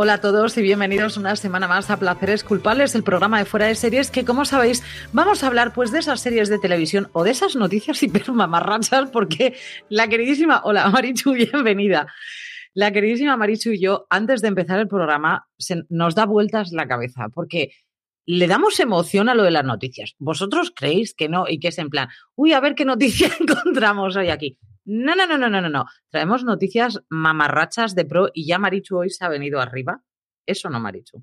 Hola a todos y bienvenidos una semana más a Placeres Culpables, el programa de fuera de series que, como sabéis, vamos a hablar pues de esas series de televisión o de esas noticias hiper mamarrachas porque la queridísima, hola Marichu, bienvenida. La queridísima Marichu y yo, antes de empezar el programa, nos da vueltas la cabeza porque le damos emoción a lo de las noticias. Vosotros creéis que no y que es en plan, uy, a ver qué noticia encontramos hoy aquí. No, no, no, no, no, no, no. Traemos noticias mamarrachas de pro y ya Marichu hoy se ha venido arriba. Eso no, Marichu.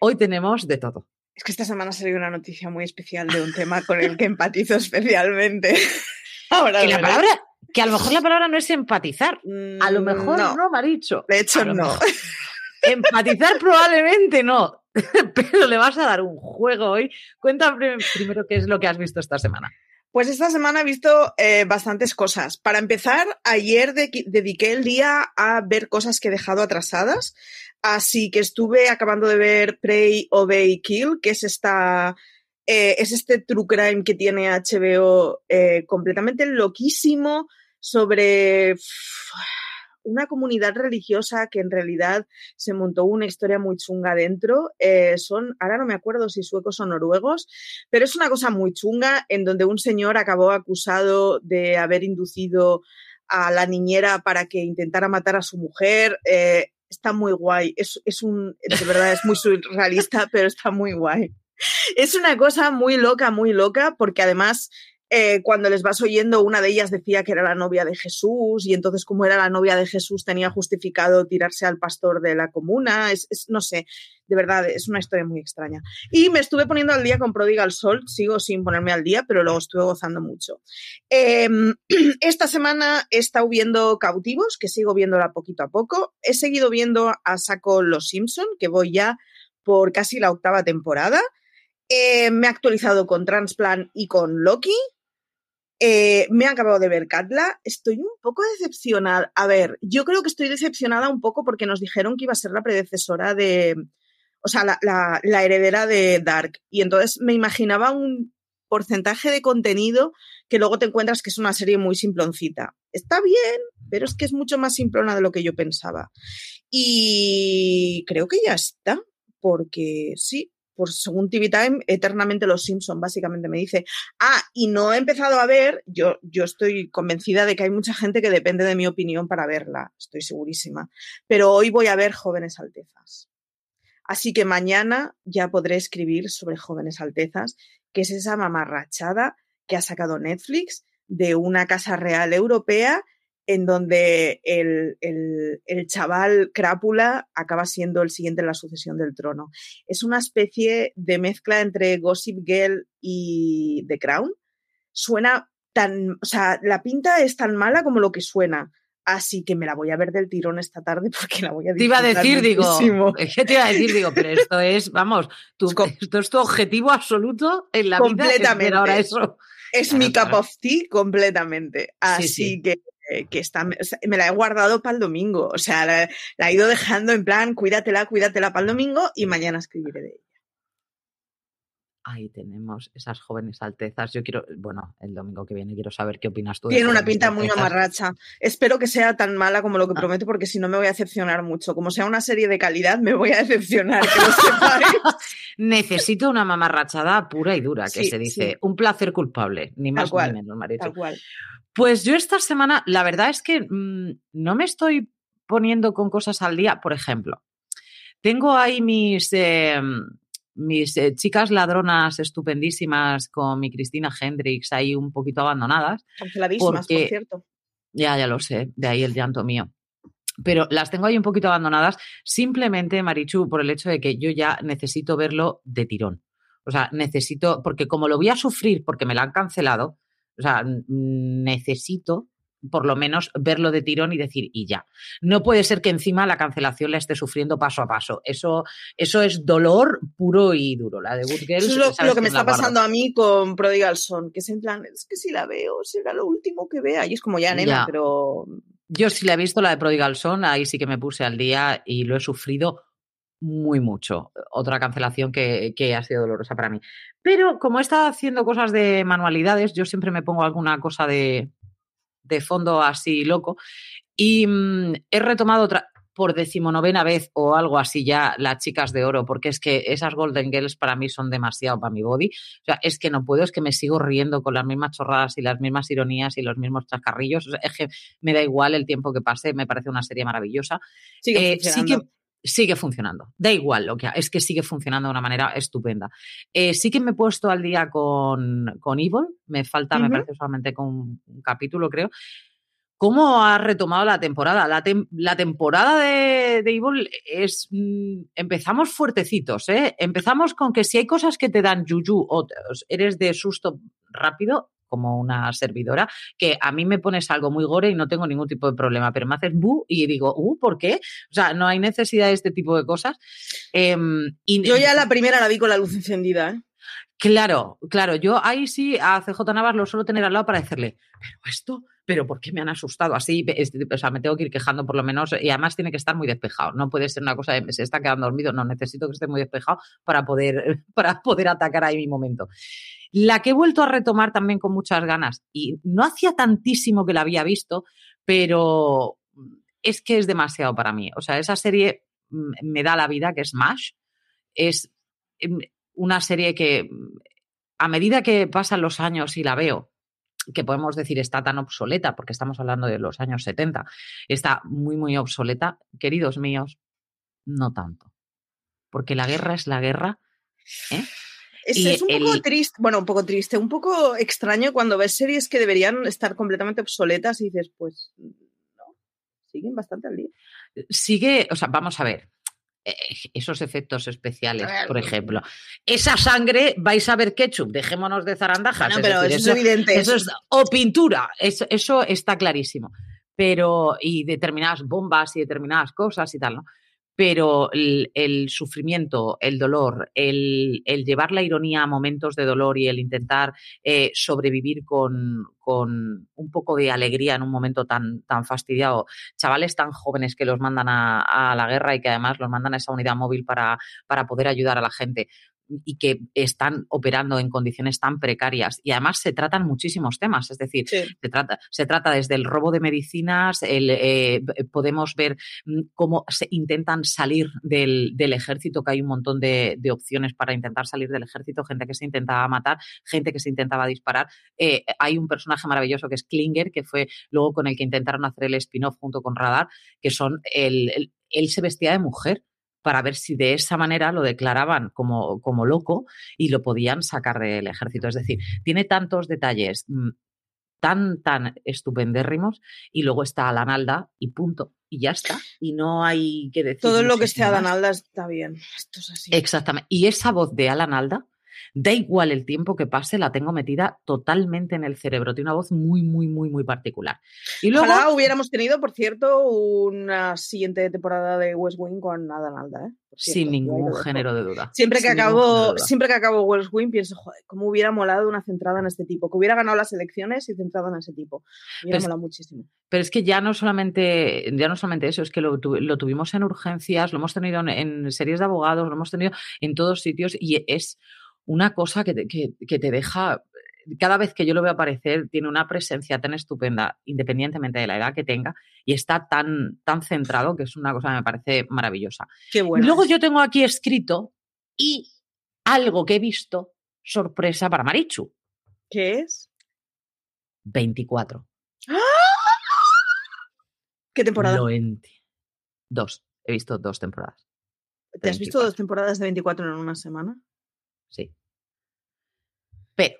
Hoy tenemos de todo. Es que esta semana ha salido una noticia muy especial de un tema con el que empatizo especialmente. Ahora que la palabra, que a lo mejor la palabra no es empatizar. A lo mejor no, no Marichu. De hecho, no. Empatizar probablemente no, pero le vas a dar un juego hoy. Cuéntame primero qué es lo que has visto esta semana. Pues esta semana he visto eh, bastantes cosas. Para empezar, ayer dediqué el día a ver cosas que he dejado atrasadas. Así que estuve acabando de ver Prey, Obey, Kill, que es esta. Eh, es este true crime que tiene HBO eh, completamente loquísimo sobre una comunidad religiosa que en realidad se montó una historia muy chunga dentro. Eh, son, ahora no me acuerdo si suecos o noruegos, pero es una cosa muy chunga en donde un señor acabó acusado de haber inducido a la niñera para que intentara matar a su mujer. Eh, está muy guay. Es, es un, de verdad, es muy surrealista, pero está muy guay. Es una cosa muy loca, muy loca, porque además eh, cuando les vas oyendo, una de ellas decía que era la novia de Jesús y entonces como era la novia de Jesús tenía justificado tirarse al pastor de la comuna. Es, no sé, de verdad, es una historia muy extraña. Y me estuve poniendo al día con Prodigal Soul, sigo sin ponerme al día, pero lo estuve gozando mucho. Em, esta semana he estado viendo Cautivos, que sigo viéndola poquito a poco. He seguido viendo a saco Los Simpson, que voy ya por casi la octava temporada. Eh, me he actualizado con Transplant y con Loki. Eh, me he acabado de ver Katla. Estoy un poco decepcionada. A ver, yo creo que estoy decepcionada un poco porque nos dijeron que iba a ser la predecesora de. O sea, la, la heredera de Dark. Y entonces me imaginaba un porcentaje de contenido que luego te encuentras que es una serie muy simploncita. Está bien, pero es que es mucho más simplona de lo que yo pensaba. Y creo que ya está, porque sí, por según TV Time, eternamente los Simpson, básicamente me dice. Ah, y no he empezado a ver, yo, yo estoy convencida de que hay mucha gente que depende de mi opinión para verla, estoy segurísima. Pero hoy voy a ver Jóvenes Altezas. Así que mañana ya podré escribir sobre Jóvenes Altezas, que es esa mamarrachada que ha sacado Netflix de una casa real europea en donde el, chaval Crápula acaba siendo el siguiente en la sucesión del trono. Es una especie de mezcla entre Gossip Girl y The Crown. Suena tan, o sea, la pinta es tan mala como lo que suena. Así que me la voy a ver del tirón esta tarde porque la voy a Te iba a decir, digo, ¿qué te iba a decir? Digo, pero esto es, vamos, esto es tu objetivo absoluto en la vida. Completamente. Ahora eso. Es mi cup of tea completamente. Así que está, me la he guardado para el domingo. O sea, la, he ido dejando en plan, cuídatela, cuídatela para el domingo y mañana escribiré de ella. Ahí tenemos esas jóvenes altezas. Yo quiero, bueno, el domingo que viene quiero saber qué opinas tú. Tiene una pinta muy amarracha. Espero que sea tan mala como lo que ah. prometo, porque si no me voy a decepcionar mucho. Como sea una serie de calidad, me voy a decepcionar. Necesito una mamarrachada pura y dura, que se dice. Un placer culpable, ni más ni menos, Marito. Tal cual. Pues yo esta semana, la verdad es que mm, no me estoy poniendo con cosas al día. Por ejemplo, tengo ahí mis, em, mis eh, chicas ladronas estupendísimas con mi Cristina Hendrix ahí un poquito abandonadas. Canceladísimas, por cierto. Ya, ya lo sé, de ahí el llanto mío. Pero las tengo ahí un poquito abandonadas simplemente, Marichu, por el hecho de que yo ya necesito verlo de tirón. O sea, necesito, porque como lo voy a sufrir porque me la han cancelado, o sea, necesito por lo menos verlo de tirón y decir, y ya. No puede ser que encima la cancelación la esté sufriendo paso a paso. Eso, eso es dolor puro y duro. La de Good Girls, Eso es lo, lo que me está guardo. pasando a mí con Prodigal Son, que es en plan, es que si la veo, será lo último que vea. Y es como ya, nena, Ya. pero Yo sí la he visto, la de Prodigal Son, ahí sí que me puse al día y lo he sufrido muy mucho. Otra cancelación que, que ha sido dolorosa para mí. Pero como he estado haciendo cosas de manualidades, yo siempre me pongo alguna cosa de, de fondo así loco. Y mm, he retomado otra por decimonovena vez o algo así ya las chicas de oro, porque es que esas Golden Girls para mí son demasiado para mi body. O sea, es que no puedo, es que me sigo riendo con las mismas chorradas y las mismas ironías y los mismos chascarrillos. O sea, es que me da igual el tiempo que pase, me parece una serie maravillosa. Eh, sí que sigue funcionando. Da igual lo que es que sigue funcionando de una manera estupenda. Eh, sí que me he puesto al día con, con Evil. Me falta, me parece solamente con un, capítulo, creo. ¿Cómo ha retomado la temporada? La, tem- la temporada de, de Evil es. mm, empezamos fuertecitos, ¿eh? Empezamos con que si hay cosas que te dan yuyu o eres de susto rápido, como una servidora, que a mí me pones algo muy gore y no tengo ningún tipo de problema, pero me haces bu y digo, uh, ¿por qué? O sea, no hay necesidad de este tipo de cosas. Em, y Yo ya la primera la vi con la luz encendida, ¿eh? Claro, claro, yo ahí sí a CJ Navas lo suelo tener al lado para decirle, pero esto, pero ¿por qué me han asustado así? Es- O sea, me tengo que ir quejando por lo menos y además tiene que estar muy despejado. No puede ser una cosa de se está quedando dormido, no, necesito que esté muy despejado para poder, para poder atacar ahí mi momento. La que he vuelto a retomar también con muchas ganas y no hacía tantísimo que la había visto, pero es que es demasiado para mí. O sea, esa serie mm, me da la vida, que es MASH, es em, una serie que a medida que pasan los años y la veo, que podemos decir está tan obsoleta, porque estamos hablando de los años 70, está muy, muy obsoleta, queridos míos, no tanto. Porque la guerra es la guerra. ¿eh? Es, un poco el- triste, bueno, un poco triste, un poco extraño cuando ves series que deberían estar completamente obsoletas y dices, pues, no, siguen bastante al día. Sigue, o sea, vamos a ver. Eh, Esos efectos especiales, por ejemplo. Esa sangre, vais a ver ketchup, dejémonos de zarandajas. No, es pero decir, eso es evidente. Eso es, o pintura, eso, eso está clarísimo. Pero, y determinadas bombas y determinadas cosas y tal, ¿no? Pero el, el sufrimiento, el dolor, el, el llevar la ironía a momentos de dolor y el intentar eh, sobrevivir con, un poco de alegría en un momento tan, fastidiado. Chavales tan jóvenes que los mandan a, la guerra y que además los mandan a esa unidad móvil para poder ayudar a la gente y que están operando en condiciones tan precarias. Y además se tratan muchísimos temas, es decir, Sí. se trata, se trata desde el robo de medicinas, el, eh, podemos ver mm, cómo se intentan salir del, del ejército, que hay un montón de, de opciones para intentar salir del ejército, gente que se intentaba matar, gente que se intentaba disparar. Eh, hay un personaje maravilloso que es Klinger, que fue luego con el que intentaron hacer el spin-off junto con Radar, que son el, el- él se vestía de mujer para ver si de esa manera lo declaraban como, como loco y lo podían sacar del ejército. Es decir, tiene tantos detalles mm, tan, tan estupendérrimos y luego está Alan Alda y punto. Y ya está. Y no hay que decir. Todo lo que Adán más. Alda está bien. Esto es así. Exactamente. Y esa voz de Alan Alda, da igual el tiempo que pase, la tengo metida totalmente en el cerebro. Tiene una voz muy, muy, muy, muy particular. Y luego. Ojalá hubiéramos tenido, por cierto, una siguiente temporada de West Wing con Adán Alda, ¿eh? Cierto, sin ningún género de duda. Siempre que, Sin acabo, siempre que acabo West Wing pienso, joder, cómo hubiera molado una centrada en este tipo, que hubiera ganado las elecciones y centrada en ese tipo. Hubiera molado muchísimo. Pero es que ya no solamente, ya no solamente eso, es que lo tuvimos en urgencias, lo hemos tenido en, en series de abogados, lo hemos tenido en todos sitios y es una cosa que te, que- que te deja, cada vez que yo lo veo aparecer, tiene una presencia tan estupenda, independientemente de la edad que tenga, y está tan, tan centrado que es una cosa que me parece maravillosa. Qué bueno. Luego yo tengo aquí escrito y algo que he visto, sorpresa para Marichu, ¿Qué es? 24. ¿Qué temporada? Lo Dos. He visto dos temporadas. ¿Te has visto 24. dos temporadas de 24 en una semana? Sí. Pero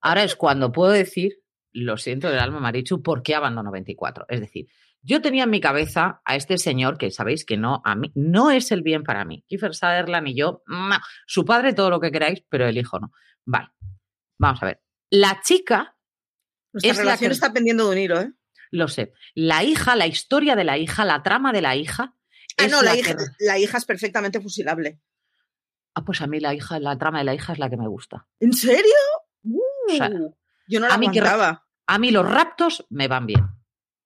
ahora es cuando puedo decir, lo siento del alma Marichu, ¿por qué abandono 24? Es decir, yo tenía en mi cabeza a este señor que sabéis que no, a mí, no es el bien para mí. Kiefer Sutherland y yo, no. su padre todo lo que queráis, pero el hijo no. Vale, vamos a ver. La chica Nuestra Es la relación que- está pendiendo de un hilo, ¿eh? Lo sé. La hija, la historia de la hija, la trama de la hija. Ah, no, la, hija, la hija es perfectamente fusilable. Ah, pues a mí la hija, la trama de la hija es la que me gusta. ¿En serio? Uh, sea, yo no la a mí que-. A mí los raptos me van bien.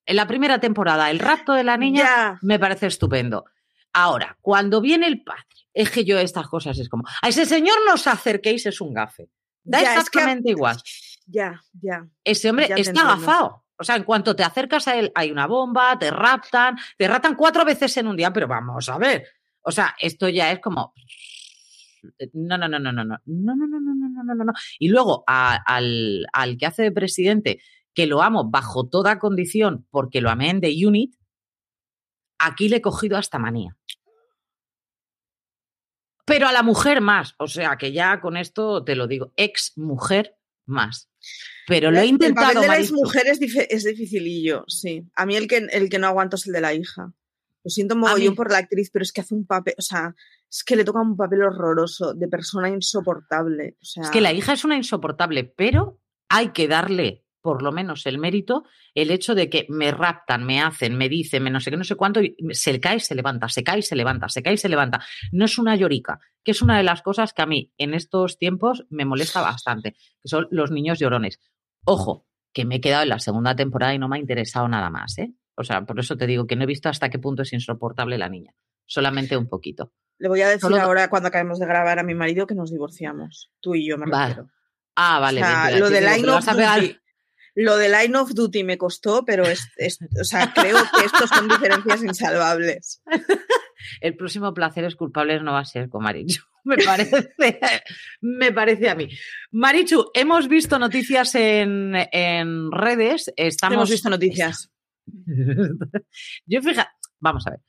En la primera temporada, el rapto de la niña Ya. me parece estupendo. Ahora, cuando viene el padre, es que yo estas cosas es como, a ese señor no os acerquéis, es un gafe. Da Ya, es que- exactamente igual. Ya, ya. Ese hombre ya está agafado. O sea, en cuanto te acercas a él, hay una bomba, te raptan, te raptan cuatro veces en un día, pero vamos a ver. O sea, esto ya es como. No, no, no, no, no, no, no, no, no, no, no, no, no, no, no. Y luego a- al, al que hace de presidente, que lo amo bajo toda condición, porque lo amé en The Unit, aquí le he cogido hasta manía. Pero a la mujer más, o sea que ya con esto te lo digo, ex mujer más. Pero lo he El intentado. papel de la Marichu. mujer es, es dificilillo, sí. A mí el que, el que no aguanto es el de la hija. Lo siento mogollón por la actriz, pero es que hace un papel, o sea, es que le toca un papel horroroso, de persona insoportable. O sea, Es que la hija es una insoportable, pero hay que darle por lo menos el mérito, el hecho de que me raptan, me hacen, me dicen, me no sé qué, no sé cuánto, y se cae, se levanta, se cae, se levanta, se cae, se levanta. No es una llorica, que es una de las cosas que a mí en estos tiempos me molesta bastante, que son los niños llorones. Ojo, que me he quedado en la segunda temporada y no me ha interesado nada más, ¿eh? O sea, por eso te digo que no he visto hasta qué punto es insoportable la niña. Solamente un poquito. Le voy a decir solo- ahora, cuando acabemos de grabar a mi marido, que nos divorciamos. Tú y yo, me Vale. refiero. Ah, vale. o sea, bien, lo de digo, Line ¿le of? Duty. Lo de Line of Duty me costó, pero es, es- o sea, creo que estos son diferencias insalvables. el próximo Placeres Culpables no va a ser con Marichu. Me parece, me parece a mí. Marichu, hemos visto noticias en, en redes. Estamos, Hemos visto noticias. Yo fija, vamos a ver.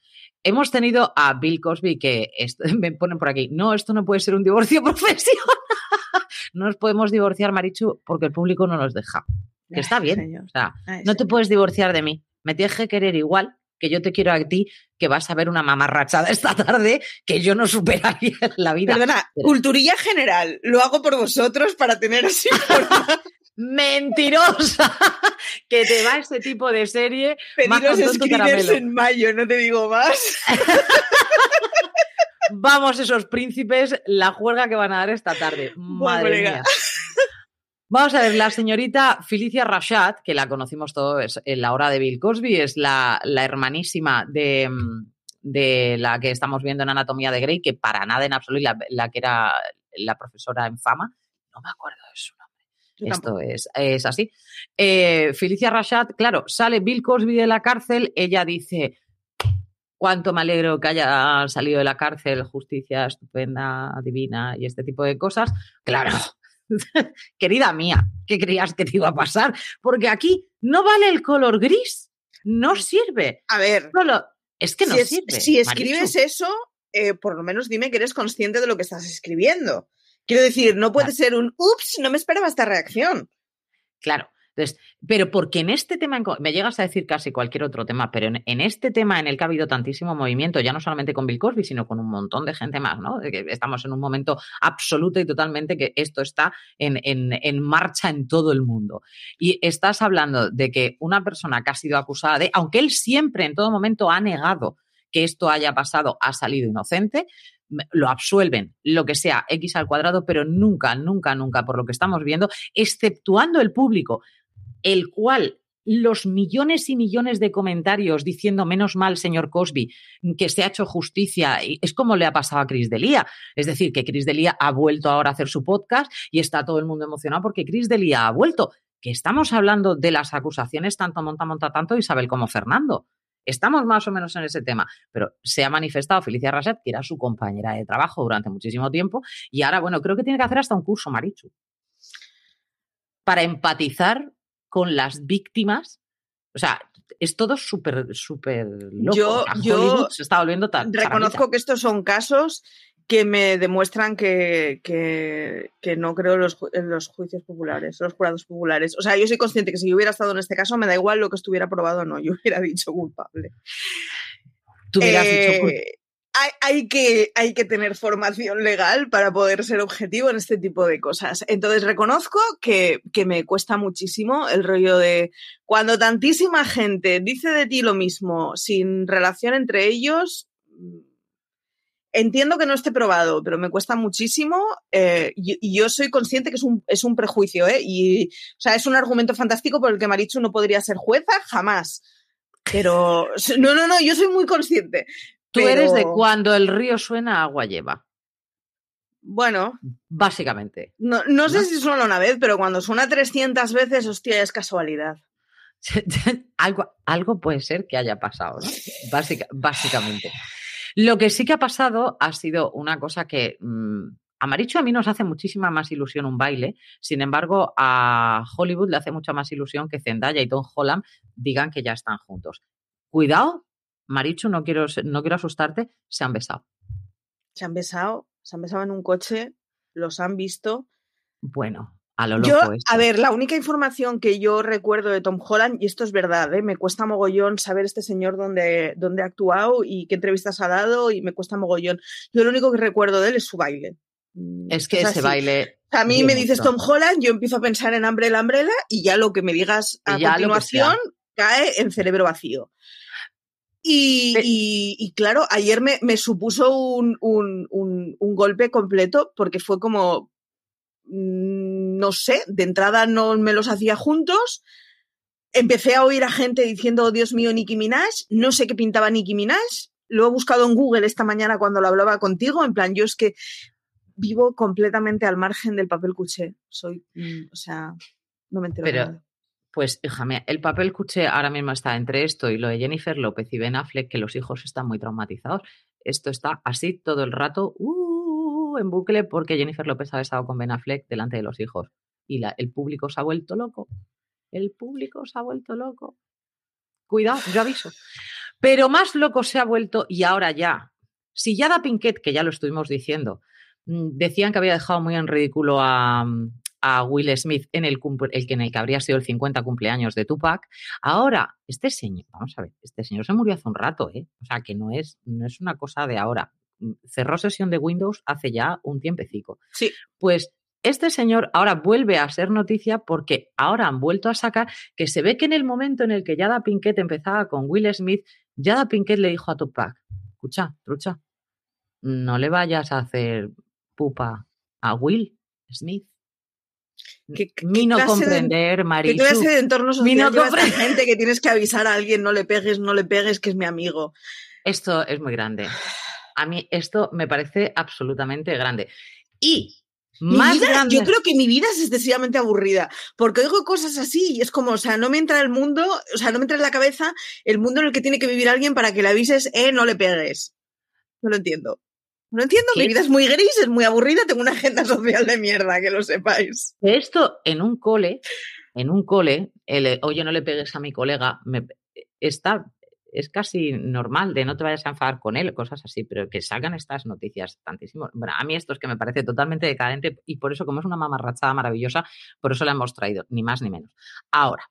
Hemos tenido a Bill Cosby que esto- me ponen por aquí. No, esto no puede ser un divorcio profesional. No nos podemos divorciar, Marichu, porque el público no nos deja. Que está bien. señor. O sea, Ay, no te puedes divorciar de mí. Me tienes que querer igual que yo te quiero a ti, que vas a ver una mamarrachada esta tarde que yo no superaría en la vida. Perdona, culturilla general. Lo hago por vosotros para tener así. Mentirosa. que te va este tipo de serie. Pediros screeners en mayo, no te digo más. Vamos, esos príncipes, la juerga que van a dar esta tarde. Madre mía. Vamos a ver, la señorita Felicia Rashad, que la conocimos todos en la hora de Bill Cosby, es la, la hermanísima de, mm, de la que estamos viendo en Anatomía de Grey, que para nada en absoluto, la, la que era la profesora en fama, no me acuerdo de su Esto es, es así. Eh, Felicia Rashad, claro, sale Bill Cosby de la cárcel, ella dice, cuánto me alegro que haya salido de la cárcel, justicia estupenda, divina y este tipo de cosas. Claro, querida mía, ¿qué creías que te iba a pasar? Porque aquí no vale el color gris, no sirve. A ver, Solo- es que no si, es- sirve. si escribes eso, eh, por lo menos dime que eres consciente de lo que estás escribiendo. Quiero decir, no puede Claro. ser un ups, no me esperaba esta reacción. Claro. Entonces, pero porque en este tema, me llegas a decir casi cualquier otro tema, pero en, en este tema en el que ha habido tantísimo movimiento, ya no solamente con Bill Cosby, sino con un montón de gente más, ¿no? Que estamos en un momento absoluto y totalmente que esto está en, en- en marcha en todo el mundo. Y estás hablando de que una persona que ha sido acusada de, aunque él siempre en todo momento ha negado que esto haya pasado, ha salido inocente, lo absuelven, lo que sea, X al cuadrado, pero nunca, nunca, nunca, por lo que estamos viendo, exceptuando el público, el cual los millones y millones de comentarios diciendo menos mal, señor Cosby, que se ha hecho justicia, es como le ha pasado a Chris Delia. Es decir, que Chris Delia ha vuelto ahora a hacer su podcast y está todo el mundo emocionado porque Chris Delia ha vuelto. Que estamos hablando de las acusaciones tanto monta, monta tanto Isabel como Fernando. Estamos más o menos en ese tema, pero se ha manifestado Felicia Rashad, que era su compañera de trabajo durante muchísimo tiempo, y ahora, bueno, creo que tiene que hacer hasta un curso, Marichu, para empatizar con las víctimas. O sea, es todo súper, súper loco. Yo- yo se está volviendo tan. Reconozco que estos son casos que me demuestran que, que- que no creo en los, en los juicios populares, los jurados populares. O sea, yo soy consciente que si yo hubiera estado en este caso, me da igual lo que estuviera probado o no, yo hubiera dicho culpable. Tú hubieras Eh, dicho, "Uy, hay, que, hay que tener formación legal para poder ser objetivo en este tipo de cosas. Entonces reconozco que, que me cuesta muchísimo el rollo de cuando tantísima gente dice de ti lo mismo sin relación entre ellos. Entiendo que no esté probado, pero me cuesta muchísimo eh, y, yo soy consciente que es un, es un prejuicio, ¿eh? Y, o sea, es un argumento fantástico por el que Marichu no podría ser jueza jamás. Pero, no, no, no, yo soy muy consciente. Tú eres de cuando el río suena, agua lleva. Bueno. Básicamente. No, no, sé si suena una vez, pero cuando suena 300 veces, hostia, es casualidad. algo, algo puede ser que haya pasado, ¿no? básicamente. Lo que sí que ha pasado ha sido una cosa que mm, a Maricho a mí nos hace muchísima más ilusión un baile, sin embargo a Hollywood le hace mucha más ilusión que Zendaya y Tom Holland digan que ya están juntos. Cuidado Marichu, no quiero, no quiero asustarte, se han besado. Se han besado, se han besado en un coche, los han visto. Bueno, a lo loco. a ver, la única información que yo recuerdo de Tom Holland, y esto es verdad, ¿eh? me cuesta mogollón saber este señor dónde, dónde ha actuado y qué entrevistas ha dado, y me cuesta mogollón. Yo lo único que recuerdo de él es su baile. Mm, es que ese baile. A mí me dices Tom Holland, yo empiezo a pensar en Umbrella Umbrella y ya lo que me digas a continuación cae en cerebro vacío. Y, claro, ayer me, supuso un, golpe completo porque fue como, no sé, de entrada no me los hacía juntos. Empecé a oír a gente diciendo, oh, Dios mío, Nicki Minaj. No sé qué pintaba Nicki Minaj. Lo he buscado en Google esta mañana cuando lo hablaba contigo. En plan, yo es que vivo completamente al margen del papel cuché. Soy, mm, o sea, no me entero. Pero, pues, hija el papel cuché ahora mismo está entre esto y lo de Jennifer López y Ben Affleck, que los hijos están muy traumatizados. Esto está así todo el rato, uh, en bucle, porque Jennifer López ha estado con Ben Affleck delante de los hijos. Y el público se ha vuelto loco. El público se ha vuelto loco. Cuidado, yo aviso. Pero más loco se ha vuelto y ahora ya. Si ya da Pinkett, que ya lo estuvimos diciendo, mm, decían que había dejado muy en ridículo a, a Will Smith en el, el en el que habría sido el 50 cumpleaños de Tupac. Ahora, este señor, vamos a ver, este señor se murió hace un rato, ¿eh? O sea, que no es, no es una cosa de ahora. Mm, cerró sesión de Windows hace ya un tiempecico. Sí. Pues este señor ahora vuelve a ser noticia porque ahora han vuelto a sacar que se ve que en el momento en el que Yada Pinkett empezaba con Will Smith, Yada Pinkett le dijo a Tupac, escucha, trucha, no le vayas a hacer pupa a Will Smith. ¿Qué, no comprender, María. ¿Qué clase de entorno social no gente que tienes que avisar a alguien, no le pegues, no le pegues, que es mi amigo? Esto es muy grande. A mí esto me parece absolutamente grande. Y más grande... Yo creo que mi vida es excesivamente aburrida, porque oigo cosas así y es como, o sea, no me entra el mundo, o sea, no me entra en la cabeza el mundo en el que tiene que vivir alguien para que le avises, eh, no le pegues. No lo entiendo. No entiendo, mi vida es muy gris, es muy aburrida, tengo una agenda social de mierda, que lo sepáis. Esto en un cole, en un cole, el, oye, no le pegues a mi colega, me, está, es casi normal de no te vayas a enfadar con él, cosas así, pero que salgan estas noticias tantísimo. Bueno, a mí esto es que me parece totalmente decadente y por eso, como es una mamarrachada maravillosa, por eso la hemos traído, ni más ni menos. Ahora,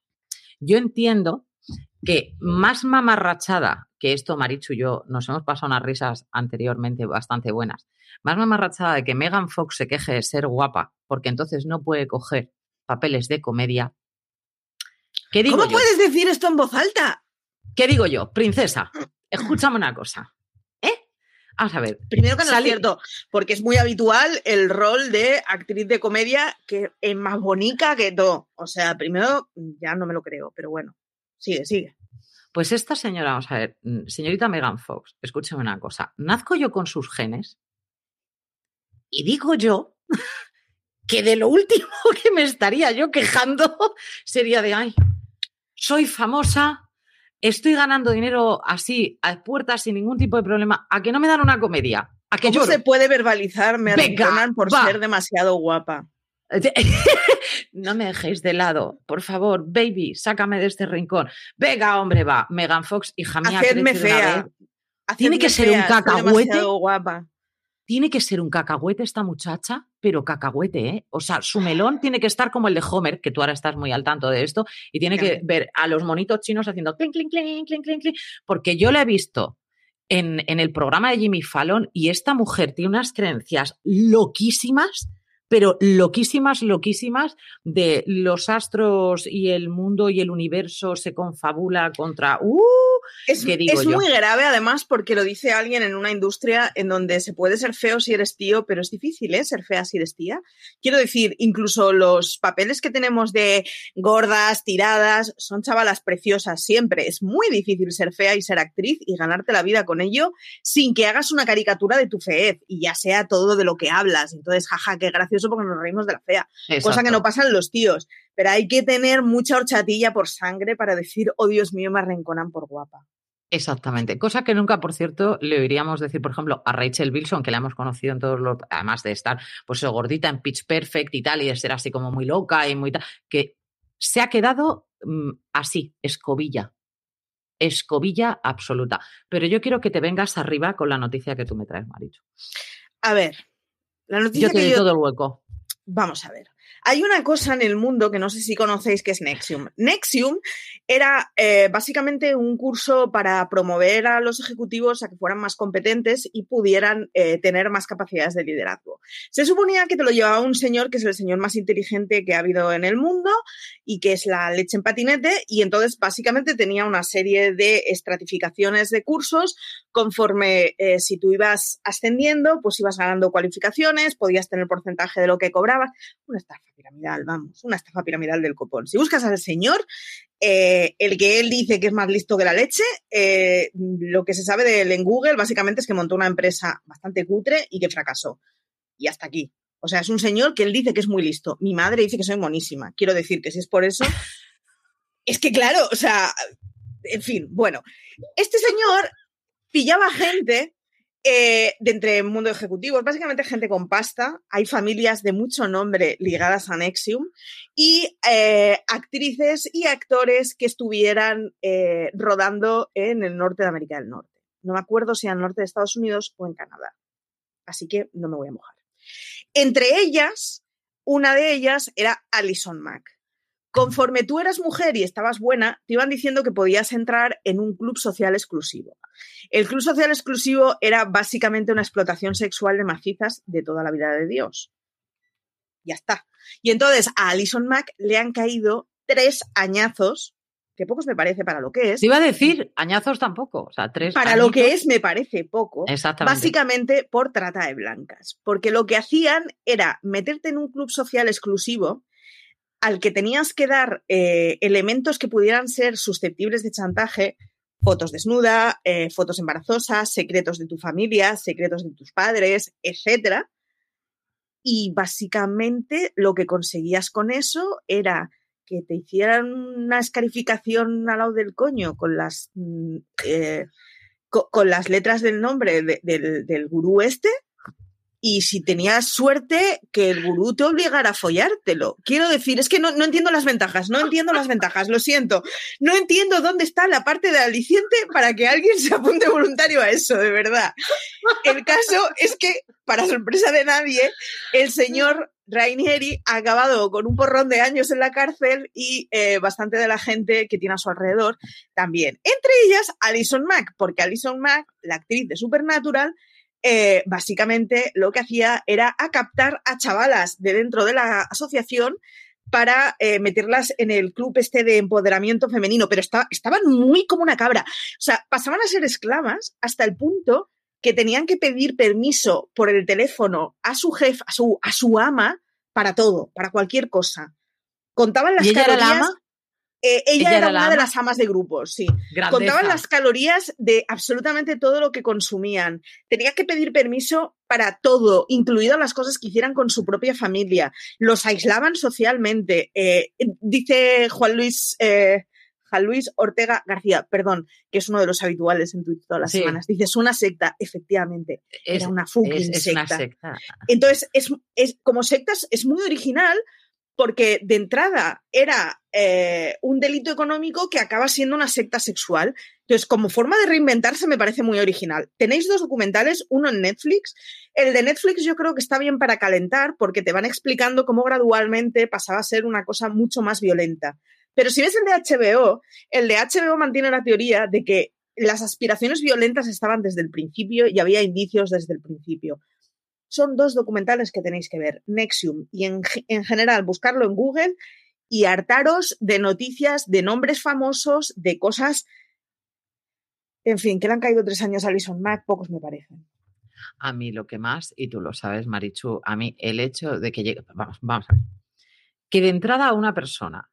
yo entiendo que más mamarrachada que esto, Marichu y yo nos hemos pasado unas risas anteriormente bastante buenas, más mamarrachada de que Megan Fox se queje de ser guapa, porque entonces no puede coger papeles de comedia. ¿Qué digo ¿Cómo puedes decir esto en voz alta? ¿Qué digo yo? Princesa, escúchame una cosa. ¿Eh? Vamos a ver. Primero que no es cierto, porque es muy habitual el rol de actriz de comedia que es más bonita que todo. O sea, primero ya no me lo creo, pero bueno. Sigue, sigue. Pues esta señora, vamos a ver, mm, señorita Megan Fox, escúcheme una cosa. Nazco yo con sus genes y digo yo que de lo último que me estaría yo quejando sería de, ay, soy famosa, estoy ganando dinero así, a puertas, sin ningún tipo de problema, a que no me dan una comedia. A que ¿Cómo se puede verbalizar, me por ser demasiado guapa? no me dejéis de lado, por favor, baby, sácame de este rincón. Venga, hombre, va, Megan Fox, hija mía. Hacedme fea. Tiene que ser un cacahuete. Tiene que ser un cacahuete esta muchacha, pero cacahuete, ¿eh? O sea, su melón tiene que estar como el de Homer, que tú ahora estás muy al tanto de esto, y tiene que ver a los monitos chinos haciendo clink, clink, clink, clink, clink, clink, porque yo le he visto en, en el programa de Jimmy Fallon y esta mujer tiene unas creencias loquísimas pero loquísimas, loquísimas, de los astros y el mundo y el universo se confabula contra... ¡Uh! Es, es muy grave además porque lo dice alguien en una industria en donde se puede ser feo si eres tío, pero es difícil ¿eh? ser fea si eres tía. Quiero decir, incluso los papeles que tenemos de gordas, tiradas, son chavalas preciosas siempre. Es muy difícil ser fea y ser actriz y ganarte la vida con ello sin que hagas una caricatura de tu feez y ya sea todo de lo que hablas. Entonces, jaja, qué gracioso porque nos reímos de la fea. Cosa que no pasa en los tíos. Pero hay que tener mucha horchatilla por sangre para decir, oh Dios mío, me arrinconan por guapa. Exactamente. Cosa que nunca, por cierto, le oiríamos decir, por ejemplo, a Rachel Wilson, que la hemos conocido en todos los. Además de estar, pues, gordita en Pitch Perfect y tal, y de ser así como muy loca y muy tal, que se ha quedado mm, así, escobilla. Escobilla absoluta. Pero yo quiero que te vengas arriba con la noticia que tú me traes, Maricho. A ver, la noticia yo te que doy todo el hueco. Vamos a ver. Hay una cosa en el mundo que no sé si conocéis que es Nexium. Nexium era eh, básicamente un curso para promover a los ejecutivos a que fueran más competentes y pudieran eh, tener más capacidades de liderazgo. Se suponía que te lo llevaba un señor que es el señor más inteligente que ha habido en el mundo y que es la leche en patinete y entonces básicamente tenía una serie de estratificaciones de cursos conforme eh, si tú ibas ascendiendo, pues ibas ganando cualificaciones, podías tener porcentaje de lo que cobrabas. Piramidal, vamos, una estafa piramidal del copón. Si buscas al señor, eh, el que él dice que es más listo que la leche, eh, lo que se sabe de él en Google básicamente es que montó una empresa bastante cutre y que fracasó. Y hasta aquí. O sea, es un señor que él dice que es muy listo. Mi madre dice que soy monísima. Quiero decir que si es por eso, es que claro, o sea, en fin, bueno, este señor pillaba gente eh, de entre mundo ejecutivo, básicamente gente con pasta. Hay familias de mucho nombre ligadas a Nexium y eh, actrices y actores que estuvieran eh, rodando en el norte de América del Norte. No me acuerdo si el norte de Estados Unidos o en Canadá. Así que no me voy a mojar. Entre ellas, una de ellas era Alison Mack. Conforme tú eras mujer y estabas buena, te iban diciendo que podías entrar en un club social exclusivo. El club social exclusivo era básicamente una explotación sexual de macizas de toda la vida de Dios. Ya está. Y entonces a Alison Mack le han caído tres añazos, que pocos me parece para lo que es. Te iba a decir, añazos tampoco. O sea, tres. Para lo que es, me parece poco. Exactamente. Básicamente por trata de blancas. Porque lo que hacían era meterte en un club social exclusivo al que tenías que dar eh, elementos que pudieran ser susceptibles de chantaje, fotos desnuda, eh, fotos embarazosas, secretos de tu familia, secretos de tus padres, etc. Y básicamente lo que conseguías con eso era que te hicieran una escarificación al lado del coño con las, mm, eh, con, las letras del nombre del, del gurú este y si tenías suerte que el gurú te obligara a follártelo. Quiero decir, es que no, entiendo las ventajas, no entiendo las ventajas, lo siento. No entiendo dónde está la parte de aliciente para que alguien se apunte voluntario a eso, de verdad. El caso es que, para sorpresa de nadie, el señor Rainieri ha acabado con un porrón de años en la cárcel y eh, bastante de la gente que tiene a su alrededor también. Entre ellas, Alison Mack, porque Alison Mack, la actriz de Supernatural, eh, básicamente lo que hacía era a captar a chavalas de dentro de la asociación para eh, meterlas en el club este de empoderamiento femenino, pero estaban muy como una cabra. O sea, pasaban a ser esclavas hasta el punto que tenían que pedir permiso por el teléfono a su jefe, a su, a su ama, para todo, para cualquier cosa. Contaban las calorías. Eh, ella, era, una de las amas de grupos, sí. Contaban las calorías de absolutamente todo lo que consumían. Tenía que pedir permiso para todo, incluidas las cosas que hicieran con su propia familia. Los aislaban socialmente. Eh, dice Juan Luis, eh, Juan Luis Ortega García, perdón, que es uno de los habituales en Twitter todas las semanas. Dice, es una secta, efectivamente. era una fucking secta. Entonces, es, es, como sectas es muy original porque de entrada era eh, un delito económico que acaba siendo una secta sexual. Entonces, como forma de reinventarse me parece muy original. Tenéis dos documentales, uno en Netflix. El de Netflix yo creo que está bien para calentar porque te van explicando cómo gradualmente pasaba a ser una cosa mucho más violenta. Pero si ves el de HBO, el de HBO mantiene la teoría de que las aspiraciones violentas estaban desde el principio y había indicios desde el principio. Son dos documentales que tenéis que ver, Nexium y en, en general buscarlo en Google y hartaros de noticias, de nombres famosos, de cosas, en fin, que le han caído tres años a Alison Mack, pocos me parecen. A mí lo que más, y tú lo sabes, Marichu, a mí el hecho de que llegue, vamos, vamos a ver, que de entrada a una persona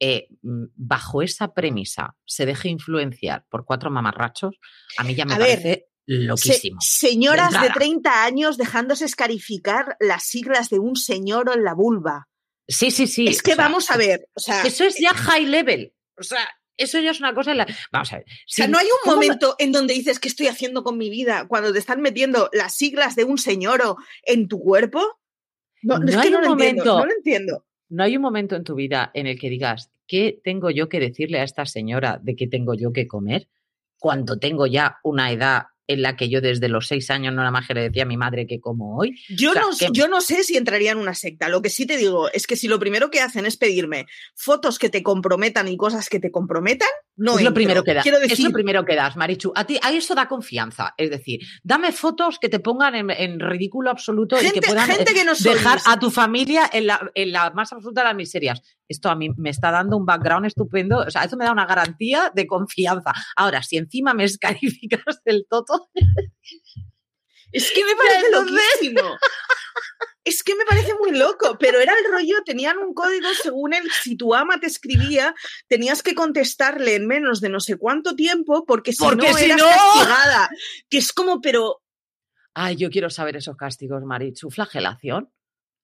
eh, mm, bajo esa premisa se deje influenciar por cuatro mamarrachos, a mí ya me A ver, parece loquísimo. Se- señoras de, entrada. 30 años dejándose escarificar las siglas de un señor en la vulva. Sí, sí, sí. es que o sea, vamos a ver, o sea, Eso es ya high level. O sea, eso ya es una cosa. en la- Vamos a ver. O sea, no hay un ¿cómo me- momento en donde dices qué estoy haciendo con mi vida cuando te están metiendo las siglas de un señor en tu cuerpo. No, No es hay que no un lo entiendo, momento. no lo entiendo. No hay un momento en tu vida en el que digas, ¿qué tengo yo que decirle a esta señora de qué tengo yo que comer? Cuando tengo ya una edad en la que yo desde los seis años no nada más que le decía a mi madre que como hoy. Yo, O sea, no, que- yo no sé si entraría en una secta. Lo que sí te digo es que si lo primero que hacen es pedirme fotos que te comprometan y cosas que te comprometan, no es lo primero que das. Quiero Es decir, lo primero que das, Marichu. A ti a eso da confianza. Es decir, dame fotos que te pongan en, en ridículo absoluto y gente, que puedan gente eh, que no dejar a tu familia en la, en la más absoluta de las miserias. Esto a mí me está dando un background estupendo. O sea, eso me da una garantía de confianza. Ahora, si encima me escarificas del toto, Es que me parece loquísimo. Es que me parece muy loco, pero era el rollo, tenían un código según el, si tu ama te escribía, tenías que contestarle en menos de no sé cuánto tiempo, porque si Porque no si eras no- castigada. Que es como, pero, Ay, yo quiero saber esos castigos, Marichu. Flagelación,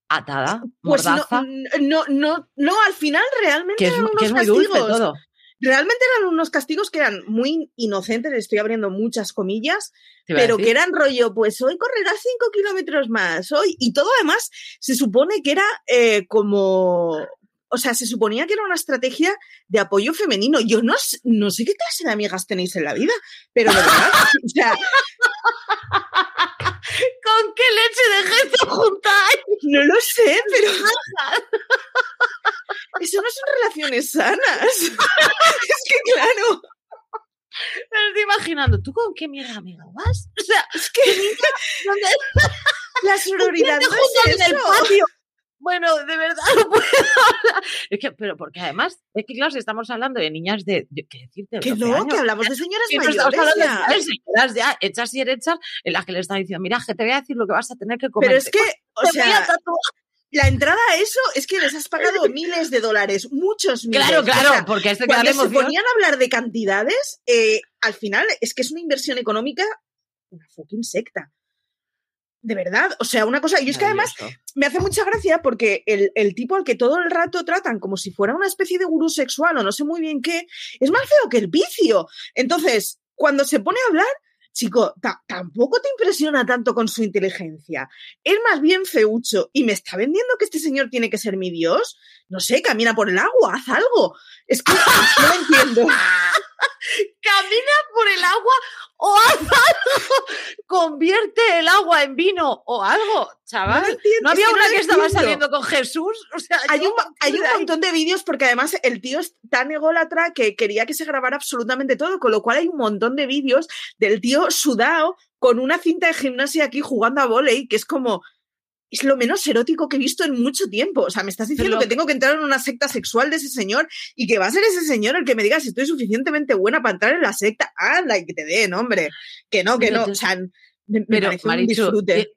atada, pues no, mordaza, no, no, no, al final realmente que es, eran unos que es muy castigos. todo. Realmente eran unos castigos que eran muy inocentes, estoy abriendo muchas comillas, pero que eran rollo, pues hoy correrás cinco kilómetros más, hoy, y todo además se supone que era eh, como, o sea, se suponía que era una estrategia de apoyo femenino. Yo no, no sé qué clase de amigas tenéis en la vida, pero de verdad, o sea, ¿Con qué leche de gesto juntáis? no lo sé, pero eso no son relaciones sanas. es que claro, Me estoy imaginando, ¿tú con qué mierda amiga vas? O sea, es que la sororidad ¿Quién te no es juntas en el eso. patio? Bueno, de verdad no puedo hablar. Es que, pero porque además, es que claro, si estamos hablando de niñas de, de- ¿qué decirte? Que 12 no, años, que hablamos de señoras que no estamos mayores hablando ya. de señoras ya hechas y derechas en las que le están diciendo, mira, que te voy a decir lo que vas a tener que comer. Pero es que, o voy a sea, la entrada a eso es que les has pagado miles de dólares, muchos miles. Claro, O claro, sea, porque da cuando se ponían a hablar de cantidades, eh, al final es que es una inversión económica, una fucking secta. De verdad, o sea, una cosa, y es que además me hace mucha gracia porque el, el tipo al que todo el rato tratan como si fuera una especie de gurú sexual o no sé muy bien qué, es más feo que el vicio. Entonces, cuando se pone a hablar, chico, ta- tampoco te impresiona tanto con su inteligencia. Es más bien feucho y me está vendiendo que este señor tiene que ser mi dios. No sé, camina por el agua, haz algo. Es que no lo entiendo. Camina por el agua o haz algo. Convierte el agua en vino o algo, No chaval. entiendo, ¿No es había que una que estaba saliendo con Jesús? O sea, Hay yo un, hay un montón de vídeos porque además el tío es tan ególatra que quería que se grabara absolutamente todo, con lo cual hay un montón de vídeos del tío sudado con una cinta de gimnasia aquí jugando a volei, que es como, es lo menos erótico que he visto en mucho tiempo. O sea, me estás diciendo que tengo que entrar en una secta sexual de ese señor y que va a ser ese señor el que me diga si estoy suficientemente buena para entrar en la secta. Anda, y que te den, hombre. Que no, que no. O sea, me, parece un Marichu, disfrute.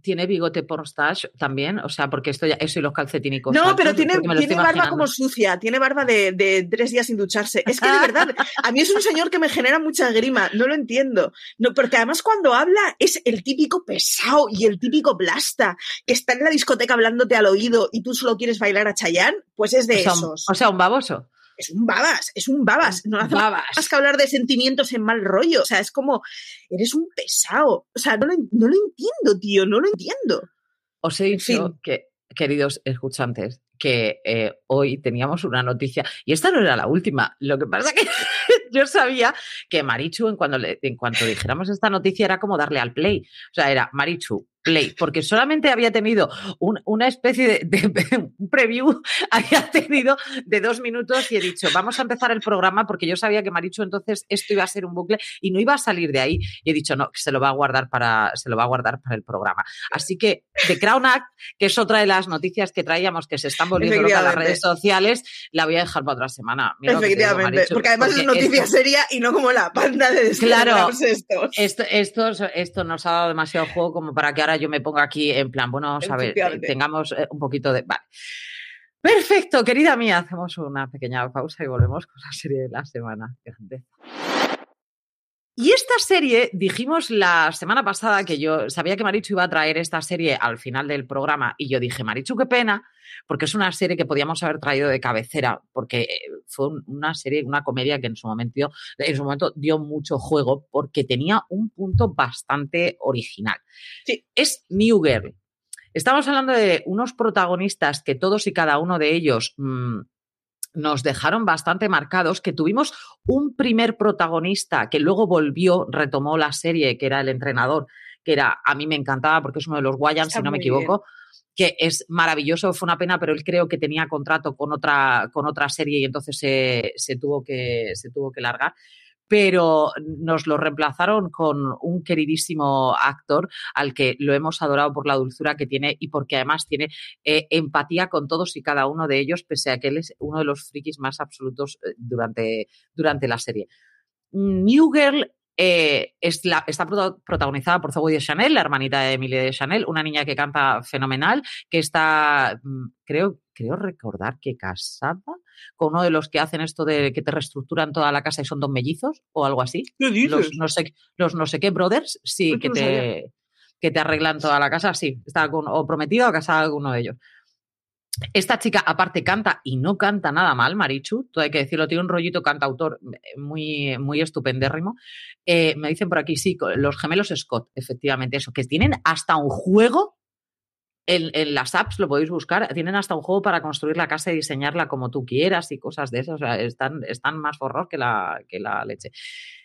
¿Tie- ¿tiene bigote pornstache también? O sea, porque esto ya, eso y los calcetínicos. No, pero tiene, tiene barba como sucia, tiene barba de, de tres días sin ducharse. Es que de verdad, a mí es un señor que me genera mucha grima, no lo entiendo. No, porque además cuando habla es el típico pesado y el típico plasta que está en la discoteca hablándote al oído y tú solo quieres bailar a Chayanne, pues es de o sea, un, esos. o sea, un baboso. Es un babas, es un babas. No hace Babas. más que hablar de sentimientos en mal rollo. O sea, es como, eres un pesado. O sea, no lo, no lo entiendo, tío, no lo entiendo. Os he dicho fin. que, queridos escuchantes, que eh, hoy teníamos una noticia, y esta no era la última. Lo que pasa que yo sabía que Marichu, en, cuando le- en cuanto dijéramos esta noticia, era como darle al play. O sea, era Marichu, play, porque solamente había tenido una especie de, un preview, había tenido de dos minutos y he dicho, vamos a empezar el programa porque yo sabía que Marichu entonces esto iba a ser un bucle y no iba a salir de ahí. Y he dicho, no, se lo va a guardar para, se lo va a guardar para el programa. Así que The Crown Act, que es otra de las noticias que traíamos que se están volviendo locas las redes sociales, la voy a dejar para otra semana. Efectivamente, porque además es noticia seria y no como la panda de Claro, esto, esto, esto nos ha dado demasiado juego como para que ahora yo me ponga aquí en plan, bueno, vamos a ver, tengamos eh, un poquito de... Vale. Perfecto, querida mía, hacemos una pequeña pausa y volvemos con la serie de la semana. Y esta serie, dijimos la semana pasada que yo sabía que Marichu iba a traer esta serie al final del programa y yo dije, Marichu, qué pena, porque es una serie que podíamos haber traído de cabecera, porque eh, fue una serie, una comedia que en su momento dio, en su momento dio mucho juego porque tenía un punto bastante original. Sí. Es New Girl. Estamos hablando de unos protagonistas que todos y cada uno de ellos mm, nos dejaron bastante marcados, que tuvimos un primer protagonista que luego volvió, retomó la serie, que era el entrenador, que era, a mí me encantaba porque es uno de los Guayans, si no me equivoco. que es maravilloso, fue una pena, pero él creo que tenía contrato con otra, con otra serie y entonces se, tuvo que, se tuvo que largar pero nos lo reemplazaron con un queridísimo actor al que lo hemos adorado por la dulzura que tiene y porque además tiene eh, empatía con todos y cada uno de ellos, pese a que él es uno de los frikis más absolutos eh, durante, durante la serie. New Girl eh, está protagonizada por Zoe de Chanel, la hermanita de Emilie de Chanel, una niña que canta fenomenal, que está, mm, creo, creo recordar que casada con uno de los que hacen esto de que te reestructuran toda la casa y son dos mellizos o algo así. Los no sé, los no sé qué brothers, sí, que te, que te arreglan toda la casa, sí, está con, o prometido o casada con uno de ellos. Esta chica, aparte, canta y no canta nada mal, Marichu, todo hay que decirlo, tiene un rollito cantautor muy, muy estupendérrimo. Eh, me dicen por aquí, sí, los gemelos Scott, efectivamente, eso, que tienen hasta un juego en, las apps, lo podéis buscar, tienen hasta un juego para construir la casa y diseñarla como tú quieras y cosas de esas. O sea, están, están más forros que la, que la leche.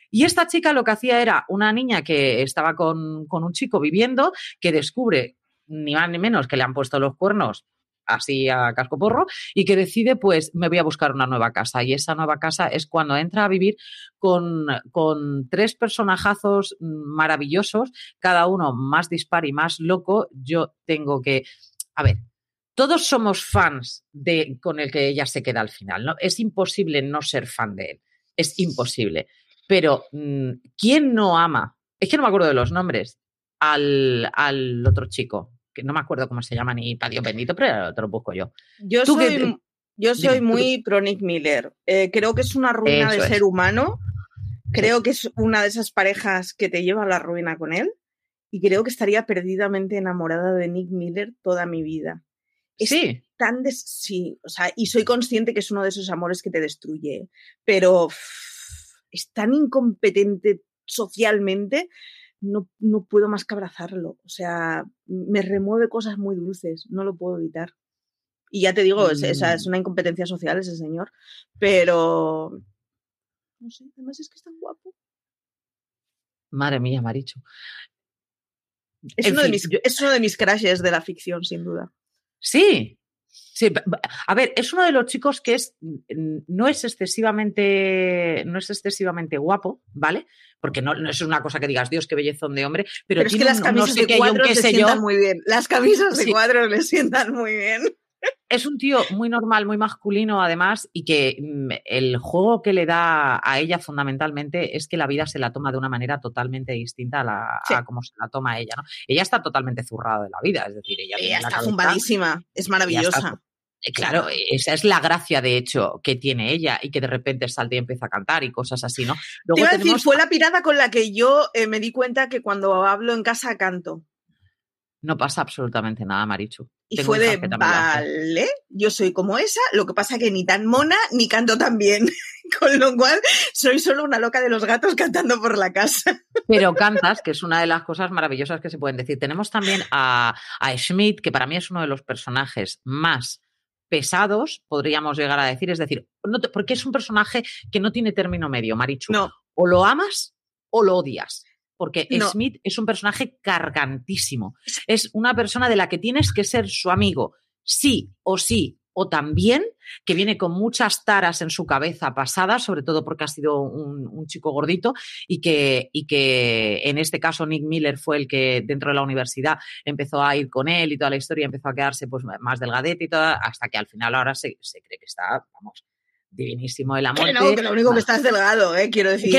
Y esta chica lo que hacía era una niña que estaba con, con un chico viviendo, que descubre ni más ni menos que le han puesto los cuernos así a casco porro y que decide pues me voy a buscar una nueva casa y esa nueva casa es cuando entra a vivir con, con tres personajazos maravillosos, cada uno más dispar y más loco. Yo tengo que, a ver, todos somos fans de con el que ella se queda al final, ¿no? Es imposible no ser fan de él, es imposible. Pero, mm, ¿quién no ama? Es que no me acuerdo de los nombres. Al, al otro chico, que no me acuerdo cómo se llama ni para Dios bendito, pero te lo busco yo. Yo soy, yo soy muy pro Nick Miller. Eh, creo que es una ruina de ser humano. Creo que es una de esas parejas que te lleva a la ruina con él. Y creo que estaría perdidamente enamorada de Nick Miller toda mi vida. sí. Tan sí, o sea, y soy consciente que es uno de esos amores que te destruye, pero es tan incompetente socialmente no, no puedo más que abrazarlo. O sea, me remueve cosas muy dulces, no lo puedo evitar. Y ya te digo, es, es, mm. una incompetencia social ese señor, pero... No sé, además es que es tan guapo. Madre mía, Maricho. Es, uno, de mis, es uno de mis crashes de la ficción, sin duda. Sí, Sí, a ver, es uno de los chicos que es, no es excesivamente, no es excesivamente guapo, ¿vale? Porque no, es una cosa que digas, Dios, qué bellezón de hombre, pero, es que las camisas de cuadros le sientan muy bien. Las camisas de cuadros le sientan muy bien. Es un tío muy normal, muy masculino además, y que mm, el juego que le da a ella fundamentalmente es que la vida se la toma de una manera totalmente distinta a, la, como se la toma ella. ¿no? Ella está totalmente zurrada de la vida, es decir, ella, está zumbadísima, es maravillosa. Eh, claro, esa es la gracia, de hecho, que tiene ella y que de repente salta y empieza a cantar y cosas así, ¿no? Te iba a decir, fue la pirada con la que yo eh, me di cuenta que cuando hablo en casa canto. No pasa absolutamente nada, Marichu. Y fue de, vale, yo soy como esa, lo que pasa que ni tan mona ni canto tan bien. Con lo cual, soy solo una loca de los gatos cantando por la casa. Pero cantas, que es una de las cosas maravillosas que se pueden decir. Tenemos también a, a Schmidt, que para mí es uno de los personajes más pesados, podríamos llegar a decir. Es decir, no porque es un personaje que no tiene término medio, Marichu. No. O lo amas o lo odias. Porque Smith es un personaje cargantísimo. Es una persona de la que tienes que ser su amigo, sí o sí, o también que viene con muchas taras en su cabeza pasadas, sobre todo porque ha sido un, chico gordito y que, y que en este caso Nick Miller fue el que dentro de la universidad empezó a ir con él y toda la historia empezó a quedarse pues más delgadete y todo, hasta que al final ahora se, cree que está, vamos, divinísimo el amor. Que que lo único que está es delgado, ¿eh? quiero decir.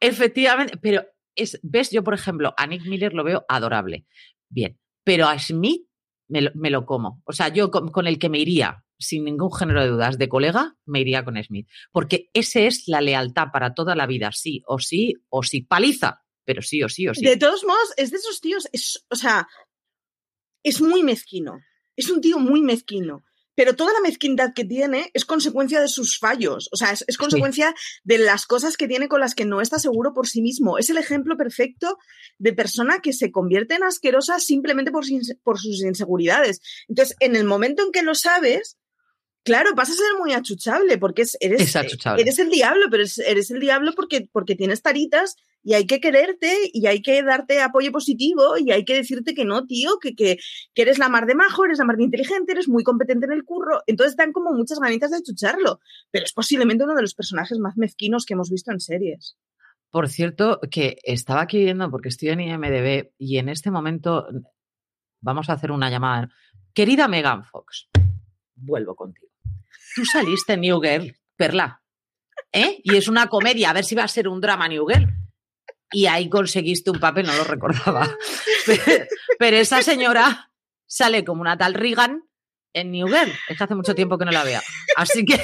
efectivamente, pero es, ves, yo por ejemplo, a Nick Miller lo veo adorable. Bien, pero a Smith me lo, como. O sea, yo con, el que me iría, sin ningún género de dudas, de colega, me iría con Smith. Porque ese es la lealtad para toda la vida, sí o sí, o sí. Paliza, pero sí o sí o sí. De todos modos, es de esos tíos, es, o sea, es muy mezquino. Es un tío muy mezquino pero toda la mezquindad que tiene es consecuencia de sus fallos, o sea, es, consecuencia de las cosas que tiene con las que no está seguro por sí mismo. Es el ejemplo perfecto de persona que se convierte en asquerosa simplemente por, por sus inseguridades. Entonces, en el momento en que lo sabes, Claro, vas a ser muy achuchable porque es, eres, eres el diablo, pero eres, el diablo porque, porque tienes taritas y hay que quererte y hay que darte apoyo positivo y hay que decirte que no, tío, que, que, eres la mar de majo, eres la mar de inteligente, eres muy competente en el curro. Entonces dan como muchas ganitas de achucharlo, pero es posiblemente uno de los personajes más mezquinos que hemos visto en series. Por cierto, que estaba aquí viendo, porque estoy en IMDB y en este momento vamos a hacer una llamada. Querida Megan Fox, vuelvo contigo tú saliste New Girl, Perla, ¿eh? Y es una comedia, a ver si va a ser un drama New Girl. Y ahí conseguiste un papel, no lo recordaba. Pero, esa señora sale como una tal Regan en New Girl. Es que hace mucho tiempo que no la vea. Así que,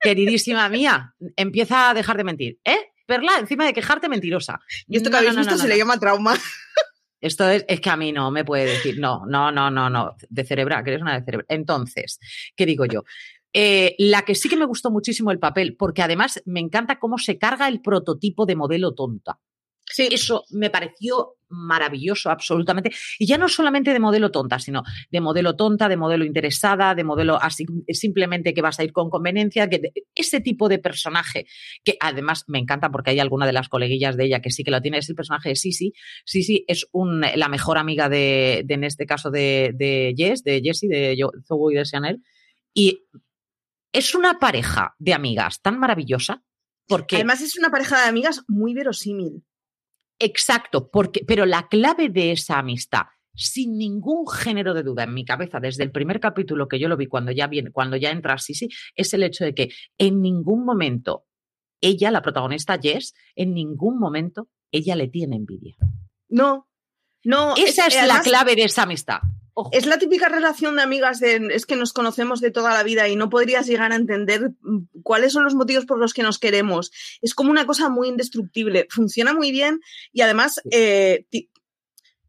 queridísima mía, empieza a dejar de mentir, ¿eh? Perla, encima de quejarte mentirosa. Y esto que habéis visto se le llama trauma. Esto es, es, que a mí no me puede decir, no, no, no, no, no, de cerebra, que eres una de cerebra. Entonces, ¿qué digo yo? Eh, la que sí que me gustó muchísimo el papel, porque además me encanta cómo se carga el prototipo de modelo tonta. Sí. Eso me pareció maravilloso, absolutamente. Y ya no solamente de modelo tonta, sino de modelo tonta, de modelo interesada, de modelo así, simplemente que vas a ir con conveniencia, que ese tipo de personaje, que además me encanta porque hay alguna de las coleguillas de ella que sí que lo tiene, es el personaje de Sisi. Sisi es un, la mejor amiga de, en este caso, de, de Jess, de Jessie, de Zoe y de Chanel. Y es una pareja de amigas tan maravillosa porque... Además es una pareja de amigas muy verosímil. Exacto, porque, pero la clave de esa amistad, sin ningún género de duda en mi cabeza, desde el primer capítulo que yo lo vi cuando ya viene, cuando ya entra Sisi, es el hecho de que en ningún momento ella, la protagonista Jess, en ningún momento ella le tiene envidia. No, no. Esa es, la clave de esa amistad. Es la típica relación de amigas de es que nos conocemos de toda la vida y no podrías llegar a entender mm, cuáles son los motivos por los que nos queremos. Es como una cosa muy indestructible. Funciona muy bien y además eh,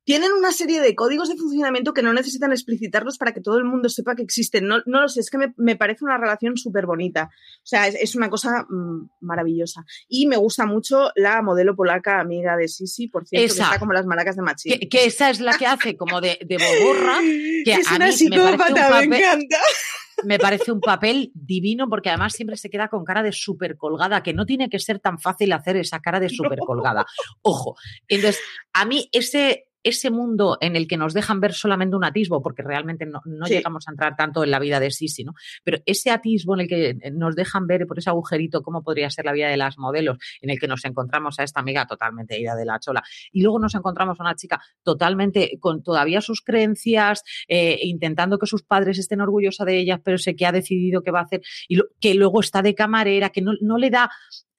tienen una serie de códigos de funcionamiento que no necesitan explicitarlos para que todo el mundo sepa que existen. No, no lo sé, es que me, parece una relación súper bonita. O sea, es, una cosa mm, maravillosa. Y me gusta mucho la modelo polaca amiga de Sisi, por cierto, que está como las maracas de Machín. Que, esa es la que hace como de, de boborra. Que es una psicópata, me, encanta me parece un papel divino porque además siempre se queda con cara de súper colgada, que no tiene que ser tan fácil hacer esa cara de súper colgada. Ojo. Entonces, a mí ese, ese mundo en el que nos dejan ver solamente un atisbo, porque realmente no, llegamos a entrar tanto en la vida de Sisi, ¿no? Pero ese atisbo en el que nos dejan ver por ese agujerito cómo podría ser la vida de las modelos, en el que nos encontramos a esta amiga totalmente ida de la chola, y luego nos encontramos a una chica totalmente con todavía sus creencias, eh, intentando que sus padres estén orgullosos de ellas, pero sé que ha decidido que va a hacer, y que luego está de camarera, que no, no le da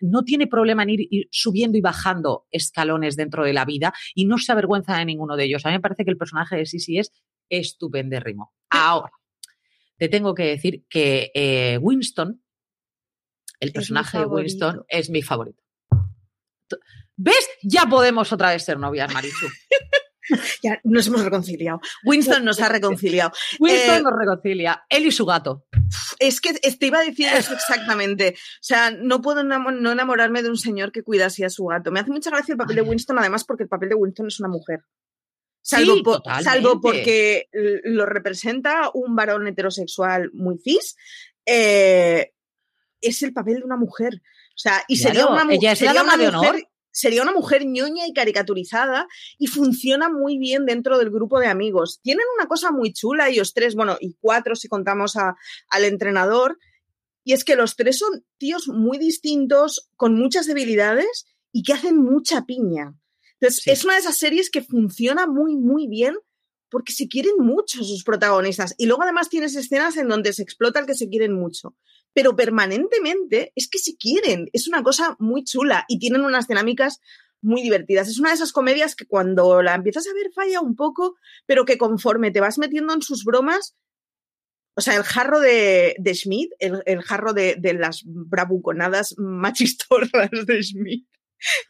no tiene problema en ir, subiendo y bajando escalones dentro de la vida y no se avergüenza de ninguno de ellos. A mí me parece que el personaje de Sisi es estupendérrimo. Ahora, te tengo que decir que eh, Winston, el personaje de Winston, es mi favorito. ¿Ves? Ya podemos otra vez ser novias, Marichu. ya nos hemos reconciliado. Winston nos ha reconciliado. Winston eh, nos reconcilia. Él y su gato. Es que te iba a decir eso exactamente. O sea, no puedo no enamorarme de un señor que cuida así a su gato. Me hace mucha gracia el papel de Winston, además, porque el papel de Winston es una mujer. Salvo, salvo porque lo representa un varón heterosexual muy cis. Eh, es el papel de una mujer. O sea, y sería una, ella es la dama de honor. Sería una mujer ñoña y caricaturizada y funciona muy bien dentro del grupo de amigos. Tienen una cosa muy chula ellos tres, bueno, y cuatro si contamos al entrenador, y es que los tres son tíos muy distintos, con muchas debilidades y que hacen mucha piña. Entonces, es una de esas series que funciona muy, muy bien porque se quieren mucho sus protagonistas. Y luego además tienes escenas en donde se explota el que se quieren mucho. Pero permanentemente es que se quieren. Es una cosa muy chula y tienen unas dinámicas muy divertidas. Es una de esas comedias que cuando la empiezas a ver falla un poco, pero que conforme te vas metiendo en sus bromas, o sea, el jarro de, de Schmidt, el, jarro de, de, las bravuconadas machistorras de Schmidt,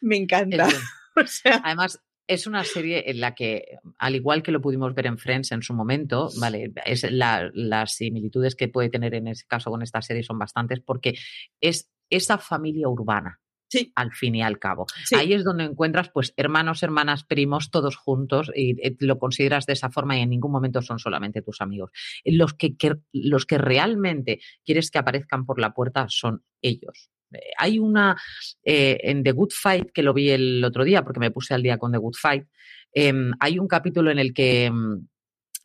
me encanta. Además, es una serie en la que, al igual que lo pudimos ver en Friends en su momento, vale, es las similitudes que puede tener en ese caso con esta serie son bastantes porque es esa familia urbana. Sí. Al fin y al cabo. Ahí es donde encuentras, pues, hermanos, hermanas, primos, todos juntos, y eh, lo consideras de esa forma y en ningún momento son solamente tus amigos. Los que, los que realmente quieres que aparezcan por la puerta son ellos. Hay una eh, en The Good Fight, que lo vi el otro día porque me puse al día con The Good Fight, em, hay un capítulo en el que em,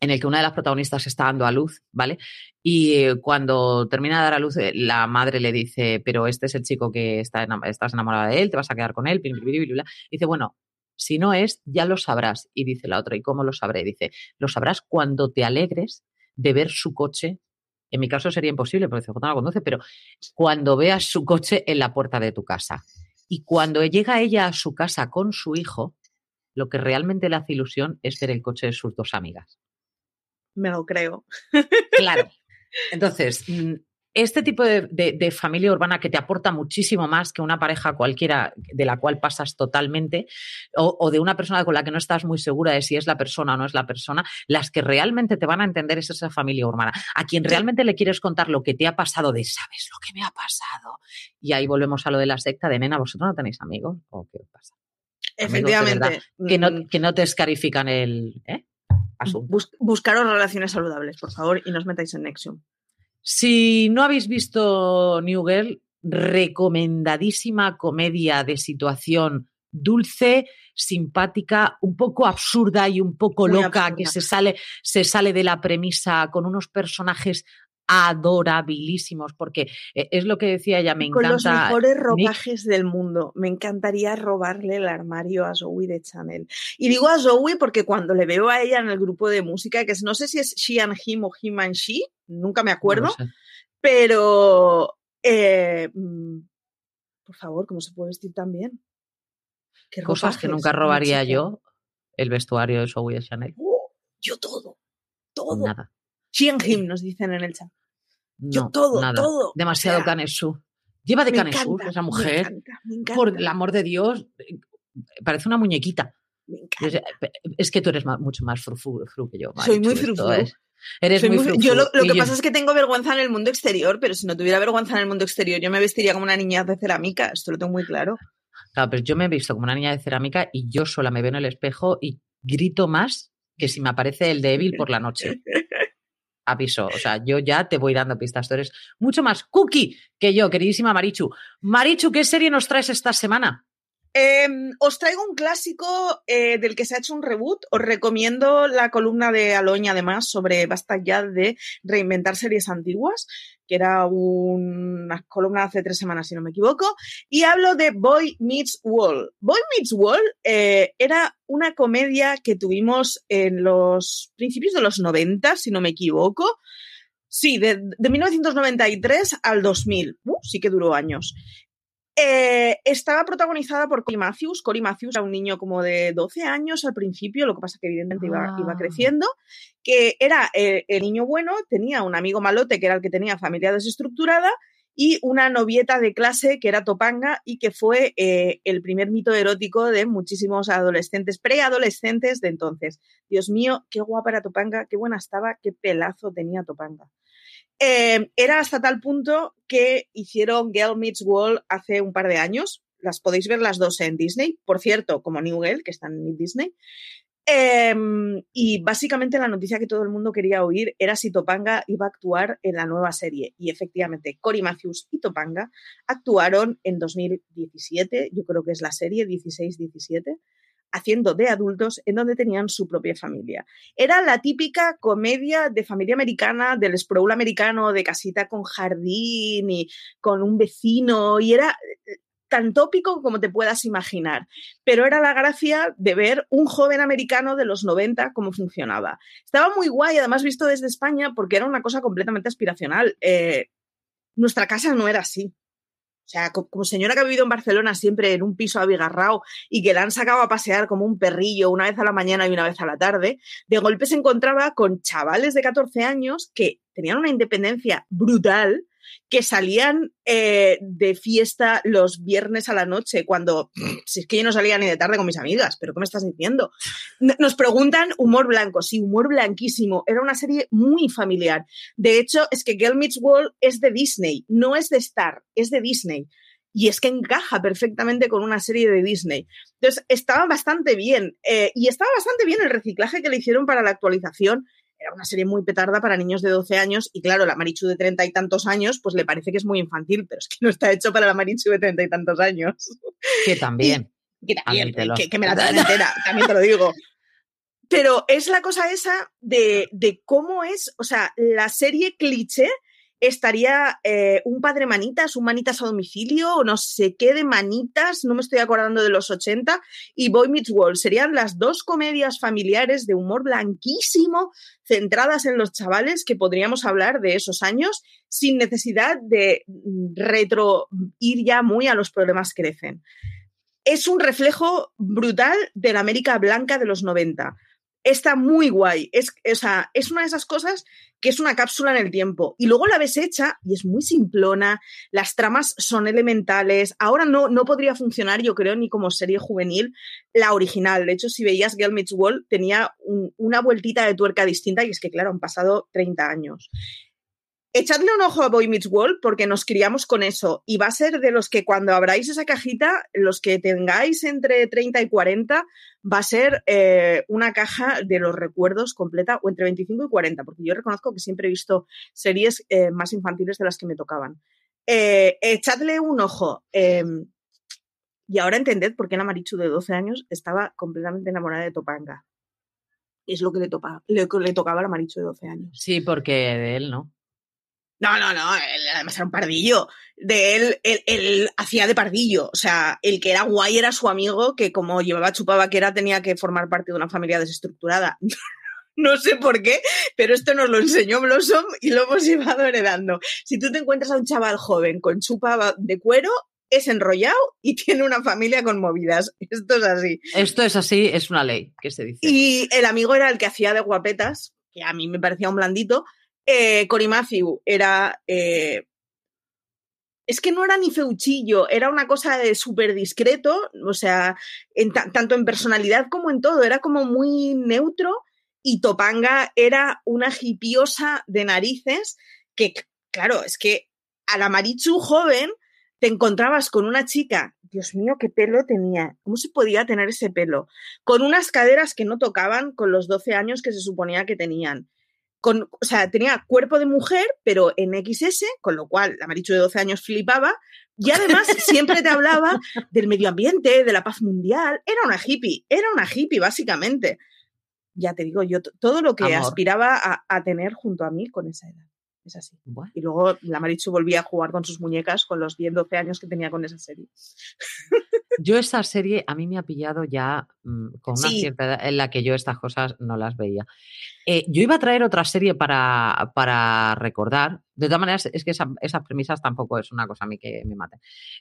en el que una de las protagonistas está dando a luz, ¿vale? Y eh, cuando termina de dar a luz, eh, la madre le dice, pero este es el chico que está estás enamorada de él, te vas a quedar con él, dice, bueno, si no es, ya lo sabrás. Y dice la otra, ¿y cómo lo sabré? Dice, lo sabrás cuando te alegres de ver su coche en mi caso sería imposible porque CJ no la conduce, pero cuando veas su coche en la puerta de tu casa y cuando llega ella a su casa con su hijo, lo que realmente le hace ilusión es ver el coche de sus dos amigas. Me lo creo. Claro. Entonces, mm, este tipo de, familia urbana que te aporta muchísimo más que una pareja cualquiera de la cual pasas totalmente, o, de una persona con la que no estás muy segura de si es la persona o no es la persona, las que realmente te van a entender es esa familia urbana. A quien realmente le quieres contar lo que te ha pasado, de sabes lo que me ha pasado. Y ahí volvemos a lo de la secta de nena, ¿vosotros no tenéis amigos? ¿O qué pasa? Efectivamente. que, no, mm. que no te escarifican el ¿eh? buscaros relaciones saludables, por favor, y no os metáis en Nexium. Si no habéis visto New Girl, recomendadísima comedia de situación dulce, simpática, un poco absurda y un poco loca, que se sale, se sale de la premisa con unos personajes adorabilísimos, porque eh, es lo que decía ella, me encanta. Con los mejores ropajes del mundo. Me encantaría robarle el armario a Zoe de Chanel. Y digo a Zoe porque cuando le veo a ella en el grupo de música, que no sé si es She and Him o Him and She, nunca me acuerdo, pero eh, mm, por favor, ¿cómo se puede vestir tan bien? Cosas que nunca robaría yo, el vestuario de Zoe de Chanel. ¡Oh! yo todo, todo. Nada. She and him nos dicen en el chat. Yo todo, todo. Demasiado canesú. Lleva de canesú esa mujer. Por el amor de Dios, parece una muñequita. Es, que tú eres mucho más frufru que yo. Soy muy frufru. Eres muy, Yo lo, que pasa es que tengo vergüenza en el mundo exterior, pero si no tuviera vergüenza en el mundo exterior, yo me vestiría como una niña de cerámica. Esto lo tengo muy claro. Claro, pero yo me he visto como una niña de cerámica y yo sola me veo en el espejo y grito más que si me aparece el débil por la noche. aviso. O sea, yo ya te voy dando pistas. Tú eres mucho más cookie que yo, queridísima Marichu. Marichu, ¿qué serie nos traes esta semana? Em, os traigo un clásico eh, del que se ha hecho un reboot. Os recomiendo la columna de Aloña, además, sobre basta ya de reinventar series antiguas, que era una columna hace tres semanas, si no me equivoco. Y hablo de Boy Meets Wall. Boy Meets Wall eh, era una comedia que tuvimos en los principios de los 90, si no me equivoco. Sí, de, 1993 al 2000. Uh, sí que duró años. Eh, estaba protagonizada por Cory Matthews. Cory Matthews era un niño como de 12 años al principio, lo que pasa que evidentemente iba, iba, ah. creciendo, que era eh, el niño bueno, tenía un amigo malote que era el que tenía familia desestructurada y una novieta de clase que era Topanga y que fue eh, el primer mito erótico de muchísimos adolescentes, preadolescentes de entonces. Dios mío, qué guapa era Topanga, qué buena estaba, qué pelazo tenía Topanga. Eh, era hasta tal punto que hicieron Girl Meets Wall hace un par de años. Las podéis ver las dos en Disney. Por cierto, como New Girl, que están en Disney. Em, y básicamente la noticia que todo el mundo quería oír era si Topanga iba a actuar en la nueva serie. Y efectivamente, Cory Matthews y Topanga actuaron en 2017, yo creo que es la serie 16-17, haciendo de adultos en donde tenían su propia familia. Era la típica comedia de familia americana, del sprawl americano, de casita con jardín y con un vecino, y era tan tópico como te puedas imaginar. Pero era la gracia de ver un joven americano de los 90 cómo funcionaba. Estaba muy guay, además visto desde España, porque era una cosa completamente aspiracional. Eh, nuestra casa no era así. O sea, como señora que ha vivido en Barcelona siempre en un piso abigarrao y que la han sacado a pasear como un perrillo una vez a la mañana y una vez a la tarde, de golpe se encontraba con chavales de 14 años que tenían una independencia brutal que salían eh, de fiesta los viernes a la noche, cuando, si es que yo no salía ni de tarde con mis amigas, pero ¿qué me estás diciendo? Nos preguntan humor blanco, sí, humor blanquísimo. Era una serie muy familiar. De hecho, es que Girl Meets World es de Disney, no es de Star, es de Disney. Y es que encaja perfectamente con una serie de Disney. Entonces, estaba bastante bien. Eh, y estaba bastante bien el reciclaje que le hicieron para la actualización era una serie muy petarda para niños de 12 años y claro, la Marichu de treinta y tantos años, pues le parece que es muy infantil, pero es que no está hecho para la Marichu de treinta y tantos años. Que también. que también, que, me la traen entera, también te lo digo. Pero es la cosa esa de, de cómo es, o sea, la serie cliché estaría eh, un padre manitas, un manitas a domicilio, o no sé qué de manitas, no me estoy acordando de los 80, y Boy Meets World. Serían las dos comedias familiares de humor blanquísimo, centradas en los chavales, que podríamos hablar de esos años sin necesidad de retro ir ya muy a los problemas que crecen. Es un reflejo brutal de la América blanca de los 90 está muy guay. Es, es una de esas cosas que es una cápsula en el tiempo. Y luego la ves hecha y es muy simplona, las tramas son elementales. Ahora no, no podría funcionar, yo creo, ni como serie juvenil la original. De hecho, si veías Girl Meets World, tenía una vueltita de tuerca distinta y es que, claro, han pasado 30 años. Echadle un ojo a Boy Meets World porque nos criamos con eso y va a ser de los que cuando abráis esa cajita, los que tengáis entre 30 y 40, va a ser eh, una caja de los recuerdos completa o entre 25 y 40, porque yo reconozco que siempre he visto series eh, más infantiles de las que me tocaban. Eh, echadle un ojo. Em, y ahora entended por qué la Marichu de 12 años estaba completamente enamorada de Topanga. Es lo que le, topa, le, le tocaba a la Marichu de 12 años. Sí, porque de él, ¿no? No, no, no, él además era un pardillo. De él, él, hacía de pardillo. O sea, el que era guay era su amigo, que como llevaba chupaba que era, tenía que formar parte de una familia desestructurada. no sé por qué, pero esto nos lo enseñó Blossom y lo hemos llevado heredando. Si tú te encuentras a un chaval joven con chupa de cuero, es enrollado y tiene una familia con movidas. Esto es así. Esto es así, es una ley que se dice. Y el amigo era el que hacía de guapetas, que a mí me parecía un blandito, eh, Matthew era. Eh, es que no era ni feuchillo, era una cosa de súper discreto, o sea, tanto en personalidad como en todo, era como muy neutro. Y Topanga era una hipiosa de narices que, claro, es que a la Marichu joven te encontrabas con una chica, Dios mío, qué pelo tenía, ¿cómo se podía tener ese pelo? Con unas caderas que no tocaban con los 12 años que se suponía que tenían con, o sea, tenía cuerpo de mujer, pero en XS, con lo cual la Marichu de 12 años flipaba, y además siempre te hablaba del medio ambiente, de la paz mundial. Era una hippie, era una hippie, básicamente. Ya te digo, yo todo lo que aspiraba a, a, tener junto a mí con esa edad. Es así. Y luego la Marichu volvía a jugar con sus muñecas con los 10, 12 años que tenía con esa serie. Yo esa serie a mí me ha pillado ya mm, con una cierta edad en la que yo estas cosas no las veía. Eh, yo iba a traer otra serie para, para recordar. De todas maneras, es que esas premisas tampoco es una cosa a mí que me mate.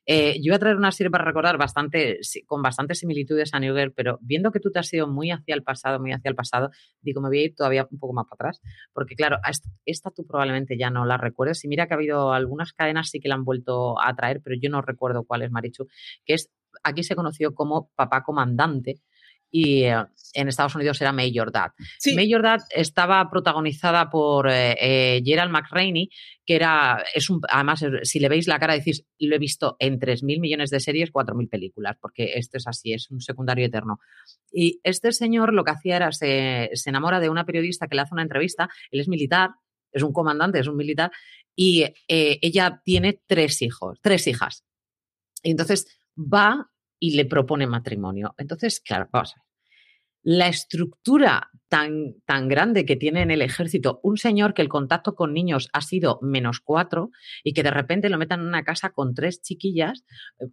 Eh, yo iba a traer una serie para recordar bastante, con bastantes similitudes a New pero viendo que tú te has ido muy hacia el pasado, muy hacia el pasado, digo, me voy a ir todavía un poco más para atrás. Porque claro, esta tú probablemente ya no la recuerdes. Y mira que ha habido algunas cadenas sí que la han vuelto a traer, pero yo no recuerdo cuál es Marichu, que es aquí se conoció como Papá Comandante y eh, en Estados Unidos era Major Dad. Major Dad estaba protagonizada por eh, eh, Gerald McRaney, que era, es un, además, si le veis la cara, decís, lo he visto en 3.000 millones de series, 4.000 películas, porque esto es así, es un secundario eterno. Y este señor lo que hacía era, se, se enamora de una periodista que le hace una entrevista, él es militar, es un comandante, es un militar, y ella tiene tres hijos, tres hijas. Y entonces va y le propone matrimonio. Entonces, claro, vamos a ver. La estructura tan, tan grande que tiene en el ejército un señor que el contacto con niños ha sido menos cuatro y que de repente lo metan en una casa con tres chiquillas,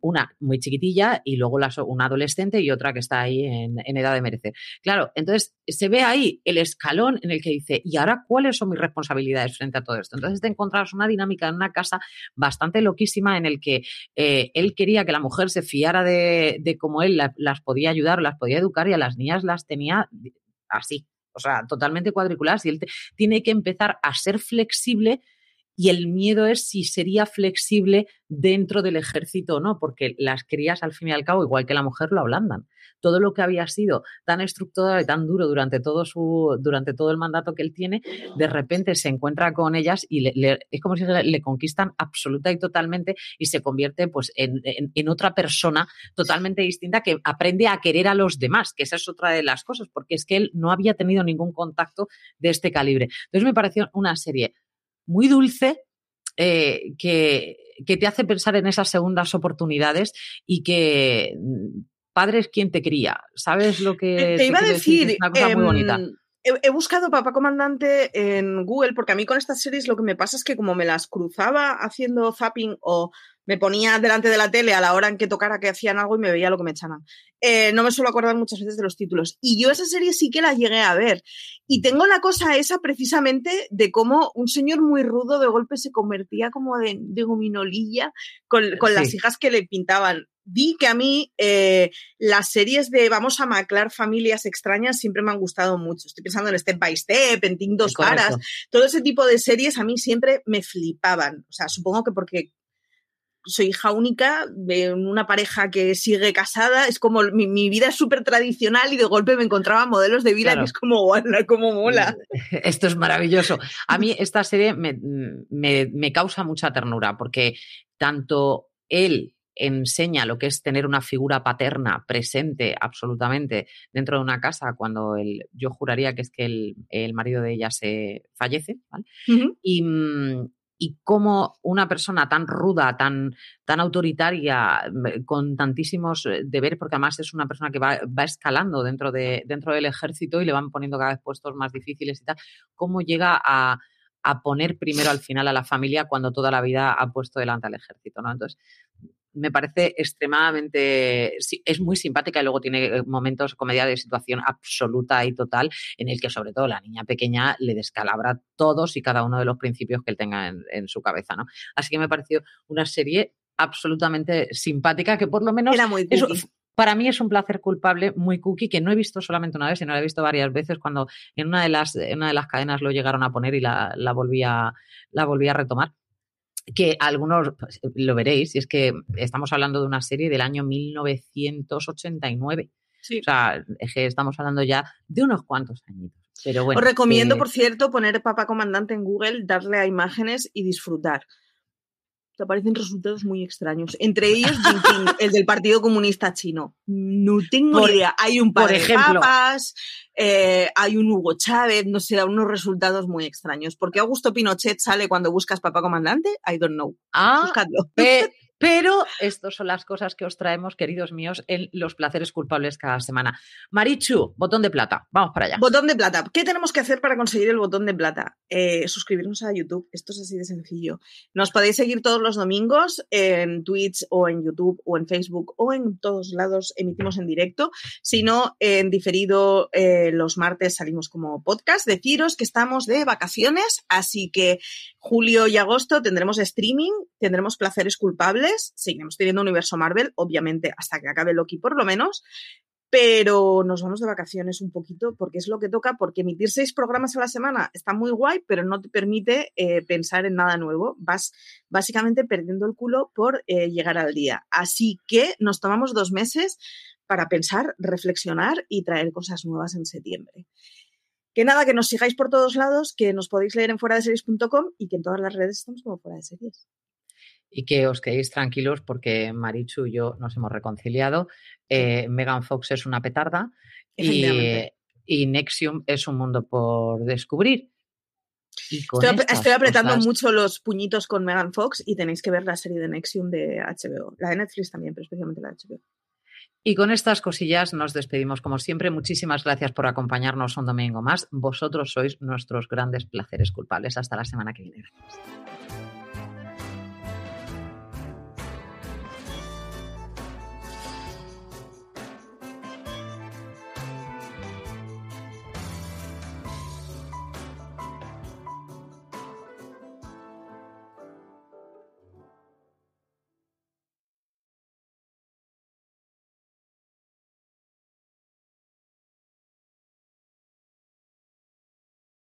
una muy chiquitilla y luego una adolescente y otra que está ahí en, edad de merecer. Claro, entonces se ve ahí el escalón en el que dice, ¿y ahora cuáles son mis responsabilidades frente a todo esto? Entonces te encontrabas una dinámica en una casa bastante loquísima en el que eh, él quería que la mujer se fiara de, de cómo él las podía ayudar, las podía educar y a las niñas las tenía así, o sea, totalmente cuadriculadas y él tiene que empezar a ser flexible y el miedo es si sería flexible dentro del ejército o no, porque las crías al fin y al cabo, igual que la mujer, lo ablandan. Todo lo que había sido tan estructurado y tan duro durante todo, su, durante todo el mandato que él tiene, de repente se encuentra con ellas y es como si le, conquistan absoluta y totalmente y se convierte pues, en, en, otra persona totalmente distinta que aprende a querer a los demás, que esa es otra de las cosas, porque es que él no había tenido ningún contacto de este calibre. Entonces me pareció una serie muy dulce eh, que, que, te hace pensar en esas segundas oportunidades y que mm, padre es quien te cría. ¿Sabes lo que te, iba a decir? una cosa muy bonita. He, buscado Papá Comandante en Google porque a mí con estas series lo que me pasa es que como me las cruzaba haciendo zapping o me ponía delante de la tele a la hora en que tocara que hacían algo y me veía lo que me echaban. Eh, no me suelo acordar muchas veces de los títulos. Y yo esa serie sí que la llegué a ver. Y tengo la cosa esa precisamente de cómo un señor muy rudo de golpe se convertía como de, gominolilla con, las hijas que le pintaban vi que a mí eh, las series de vamos a maclar familias extrañas siempre me han gustado mucho. Estoy pensando en Step by Step, en Ting Dos Paras, todo ese tipo de series a mí siempre me flipaban. O sea, supongo que porque soy hija única de una pareja que sigue casada, es como mi, vida es súper tradicional y de golpe me encontraba modelos de vida que es como, guala, como mola. Esto es maravilloso. A mí esta serie me, me causa mucha ternura porque tanto él enseña lo que es tener una figura paterna presente absolutamente dentro de una casa cuando el, yo juraría que es que el, marido de ella se fallece, y, mm, y cómo una persona tan ruda, tan, tan autoritaria, con tantísimos eh, deberes, porque además es una persona que va, escalando dentro, de, dentro del ejército y le van poniendo cada vez puestos más difíciles y tal, cómo llega a, a poner primero al final a la familia cuando toda la vida ha puesto delante al ejército, ¿no? Entonces, me parece extremadamente, es muy simpática y luego tiene eh, momentos, comedia de situación absoluta y total, en el que sobre todo la niña pequeña le descalabra todos y cada uno de los principios que él tenga en, su cabeza, ¿no? Así que me pareció una serie absolutamente simpática que por lo menos Era muy para mí es un placer culpable muy cookie que no he visto solamente una vez, sino la he visto varias veces cuando en una de las, una de las cadenas lo llegaron a poner y la, la, volví, a, la volví a retomar que algunos pues, lo veréis, y es que estamos hablando de una serie del año 1989. O sea, es que estamos hablando ya de unos cuantos. Pero bueno, Os recomiendo, por cierto, poner Papa Comandante en Google, darle a imágenes y disfrutar te aparecen resultados muy extraños. Entre ellos, el del Partido Comunista Chino. No tengo idea. Hay un par de papas, eh, hay un Hugo Chávez, no sé, da unos resultados muy extraños. ¿Por qué Augusto Pinochet sale cuando buscas papá comandante? I don't know. Ah, Buscadlo. Pero estas son las cosas que os traemos, queridos míos, en los placeres culpables cada semana. Marichu, botón de plata. Vamos para allá. Botón de plata. ¿Qué tenemos que hacer para conseguir el botón de plata? Eh, suscribirnos a YouTube. Esto es así de sencillo. Nos podéis seguir todos los domingos en Twitch o en YouTube o en Facebook o en todos lados emitimos en directo. Si no, en diferido eh, los martes salimos como podcast. Deciros que estamos de vacaciones, así que julio y agosto tendremos streaming, tendremos placeres culpables seguiremos teniendo universo Marvel, obviamente hasta que acabe Loki por lo menos. pero nos vamos de vacaciones un poquito porque es lo que toca, porque emitir seis programas a la semana está muy guay, pero no te permite eh, pensar en nada nuevo. Vas básicamente perdiendo el culo por eh, llegar al día. Así que nos tomamos dos meses para pensar, reflexionar y traer cosas nuevas en septiembre. Que nada, que nos sigáis por todos lados, que nos podéis leer en fuera de series.com y que en todas las redes estamos como fuera de series y que os quedéis tranquilos porque Marichu y yo nos hemos reconciliado. Eh, Megan Fox es una petarda y, Nexium es un mundo por descubrir. estoy, apretando mucho los puñitos con Megan Fox y tenéis que ver la serie de Nexium de HBO. La de Netflix también, pero especialmente la de HBO. Y con estas cosillas nos despedimos como siempre. Muchísimas gracias por acompañarnos un domingo más. Vosotros sois nuestros grandes placeres culpables. Hasta la semana que viene. Gracias.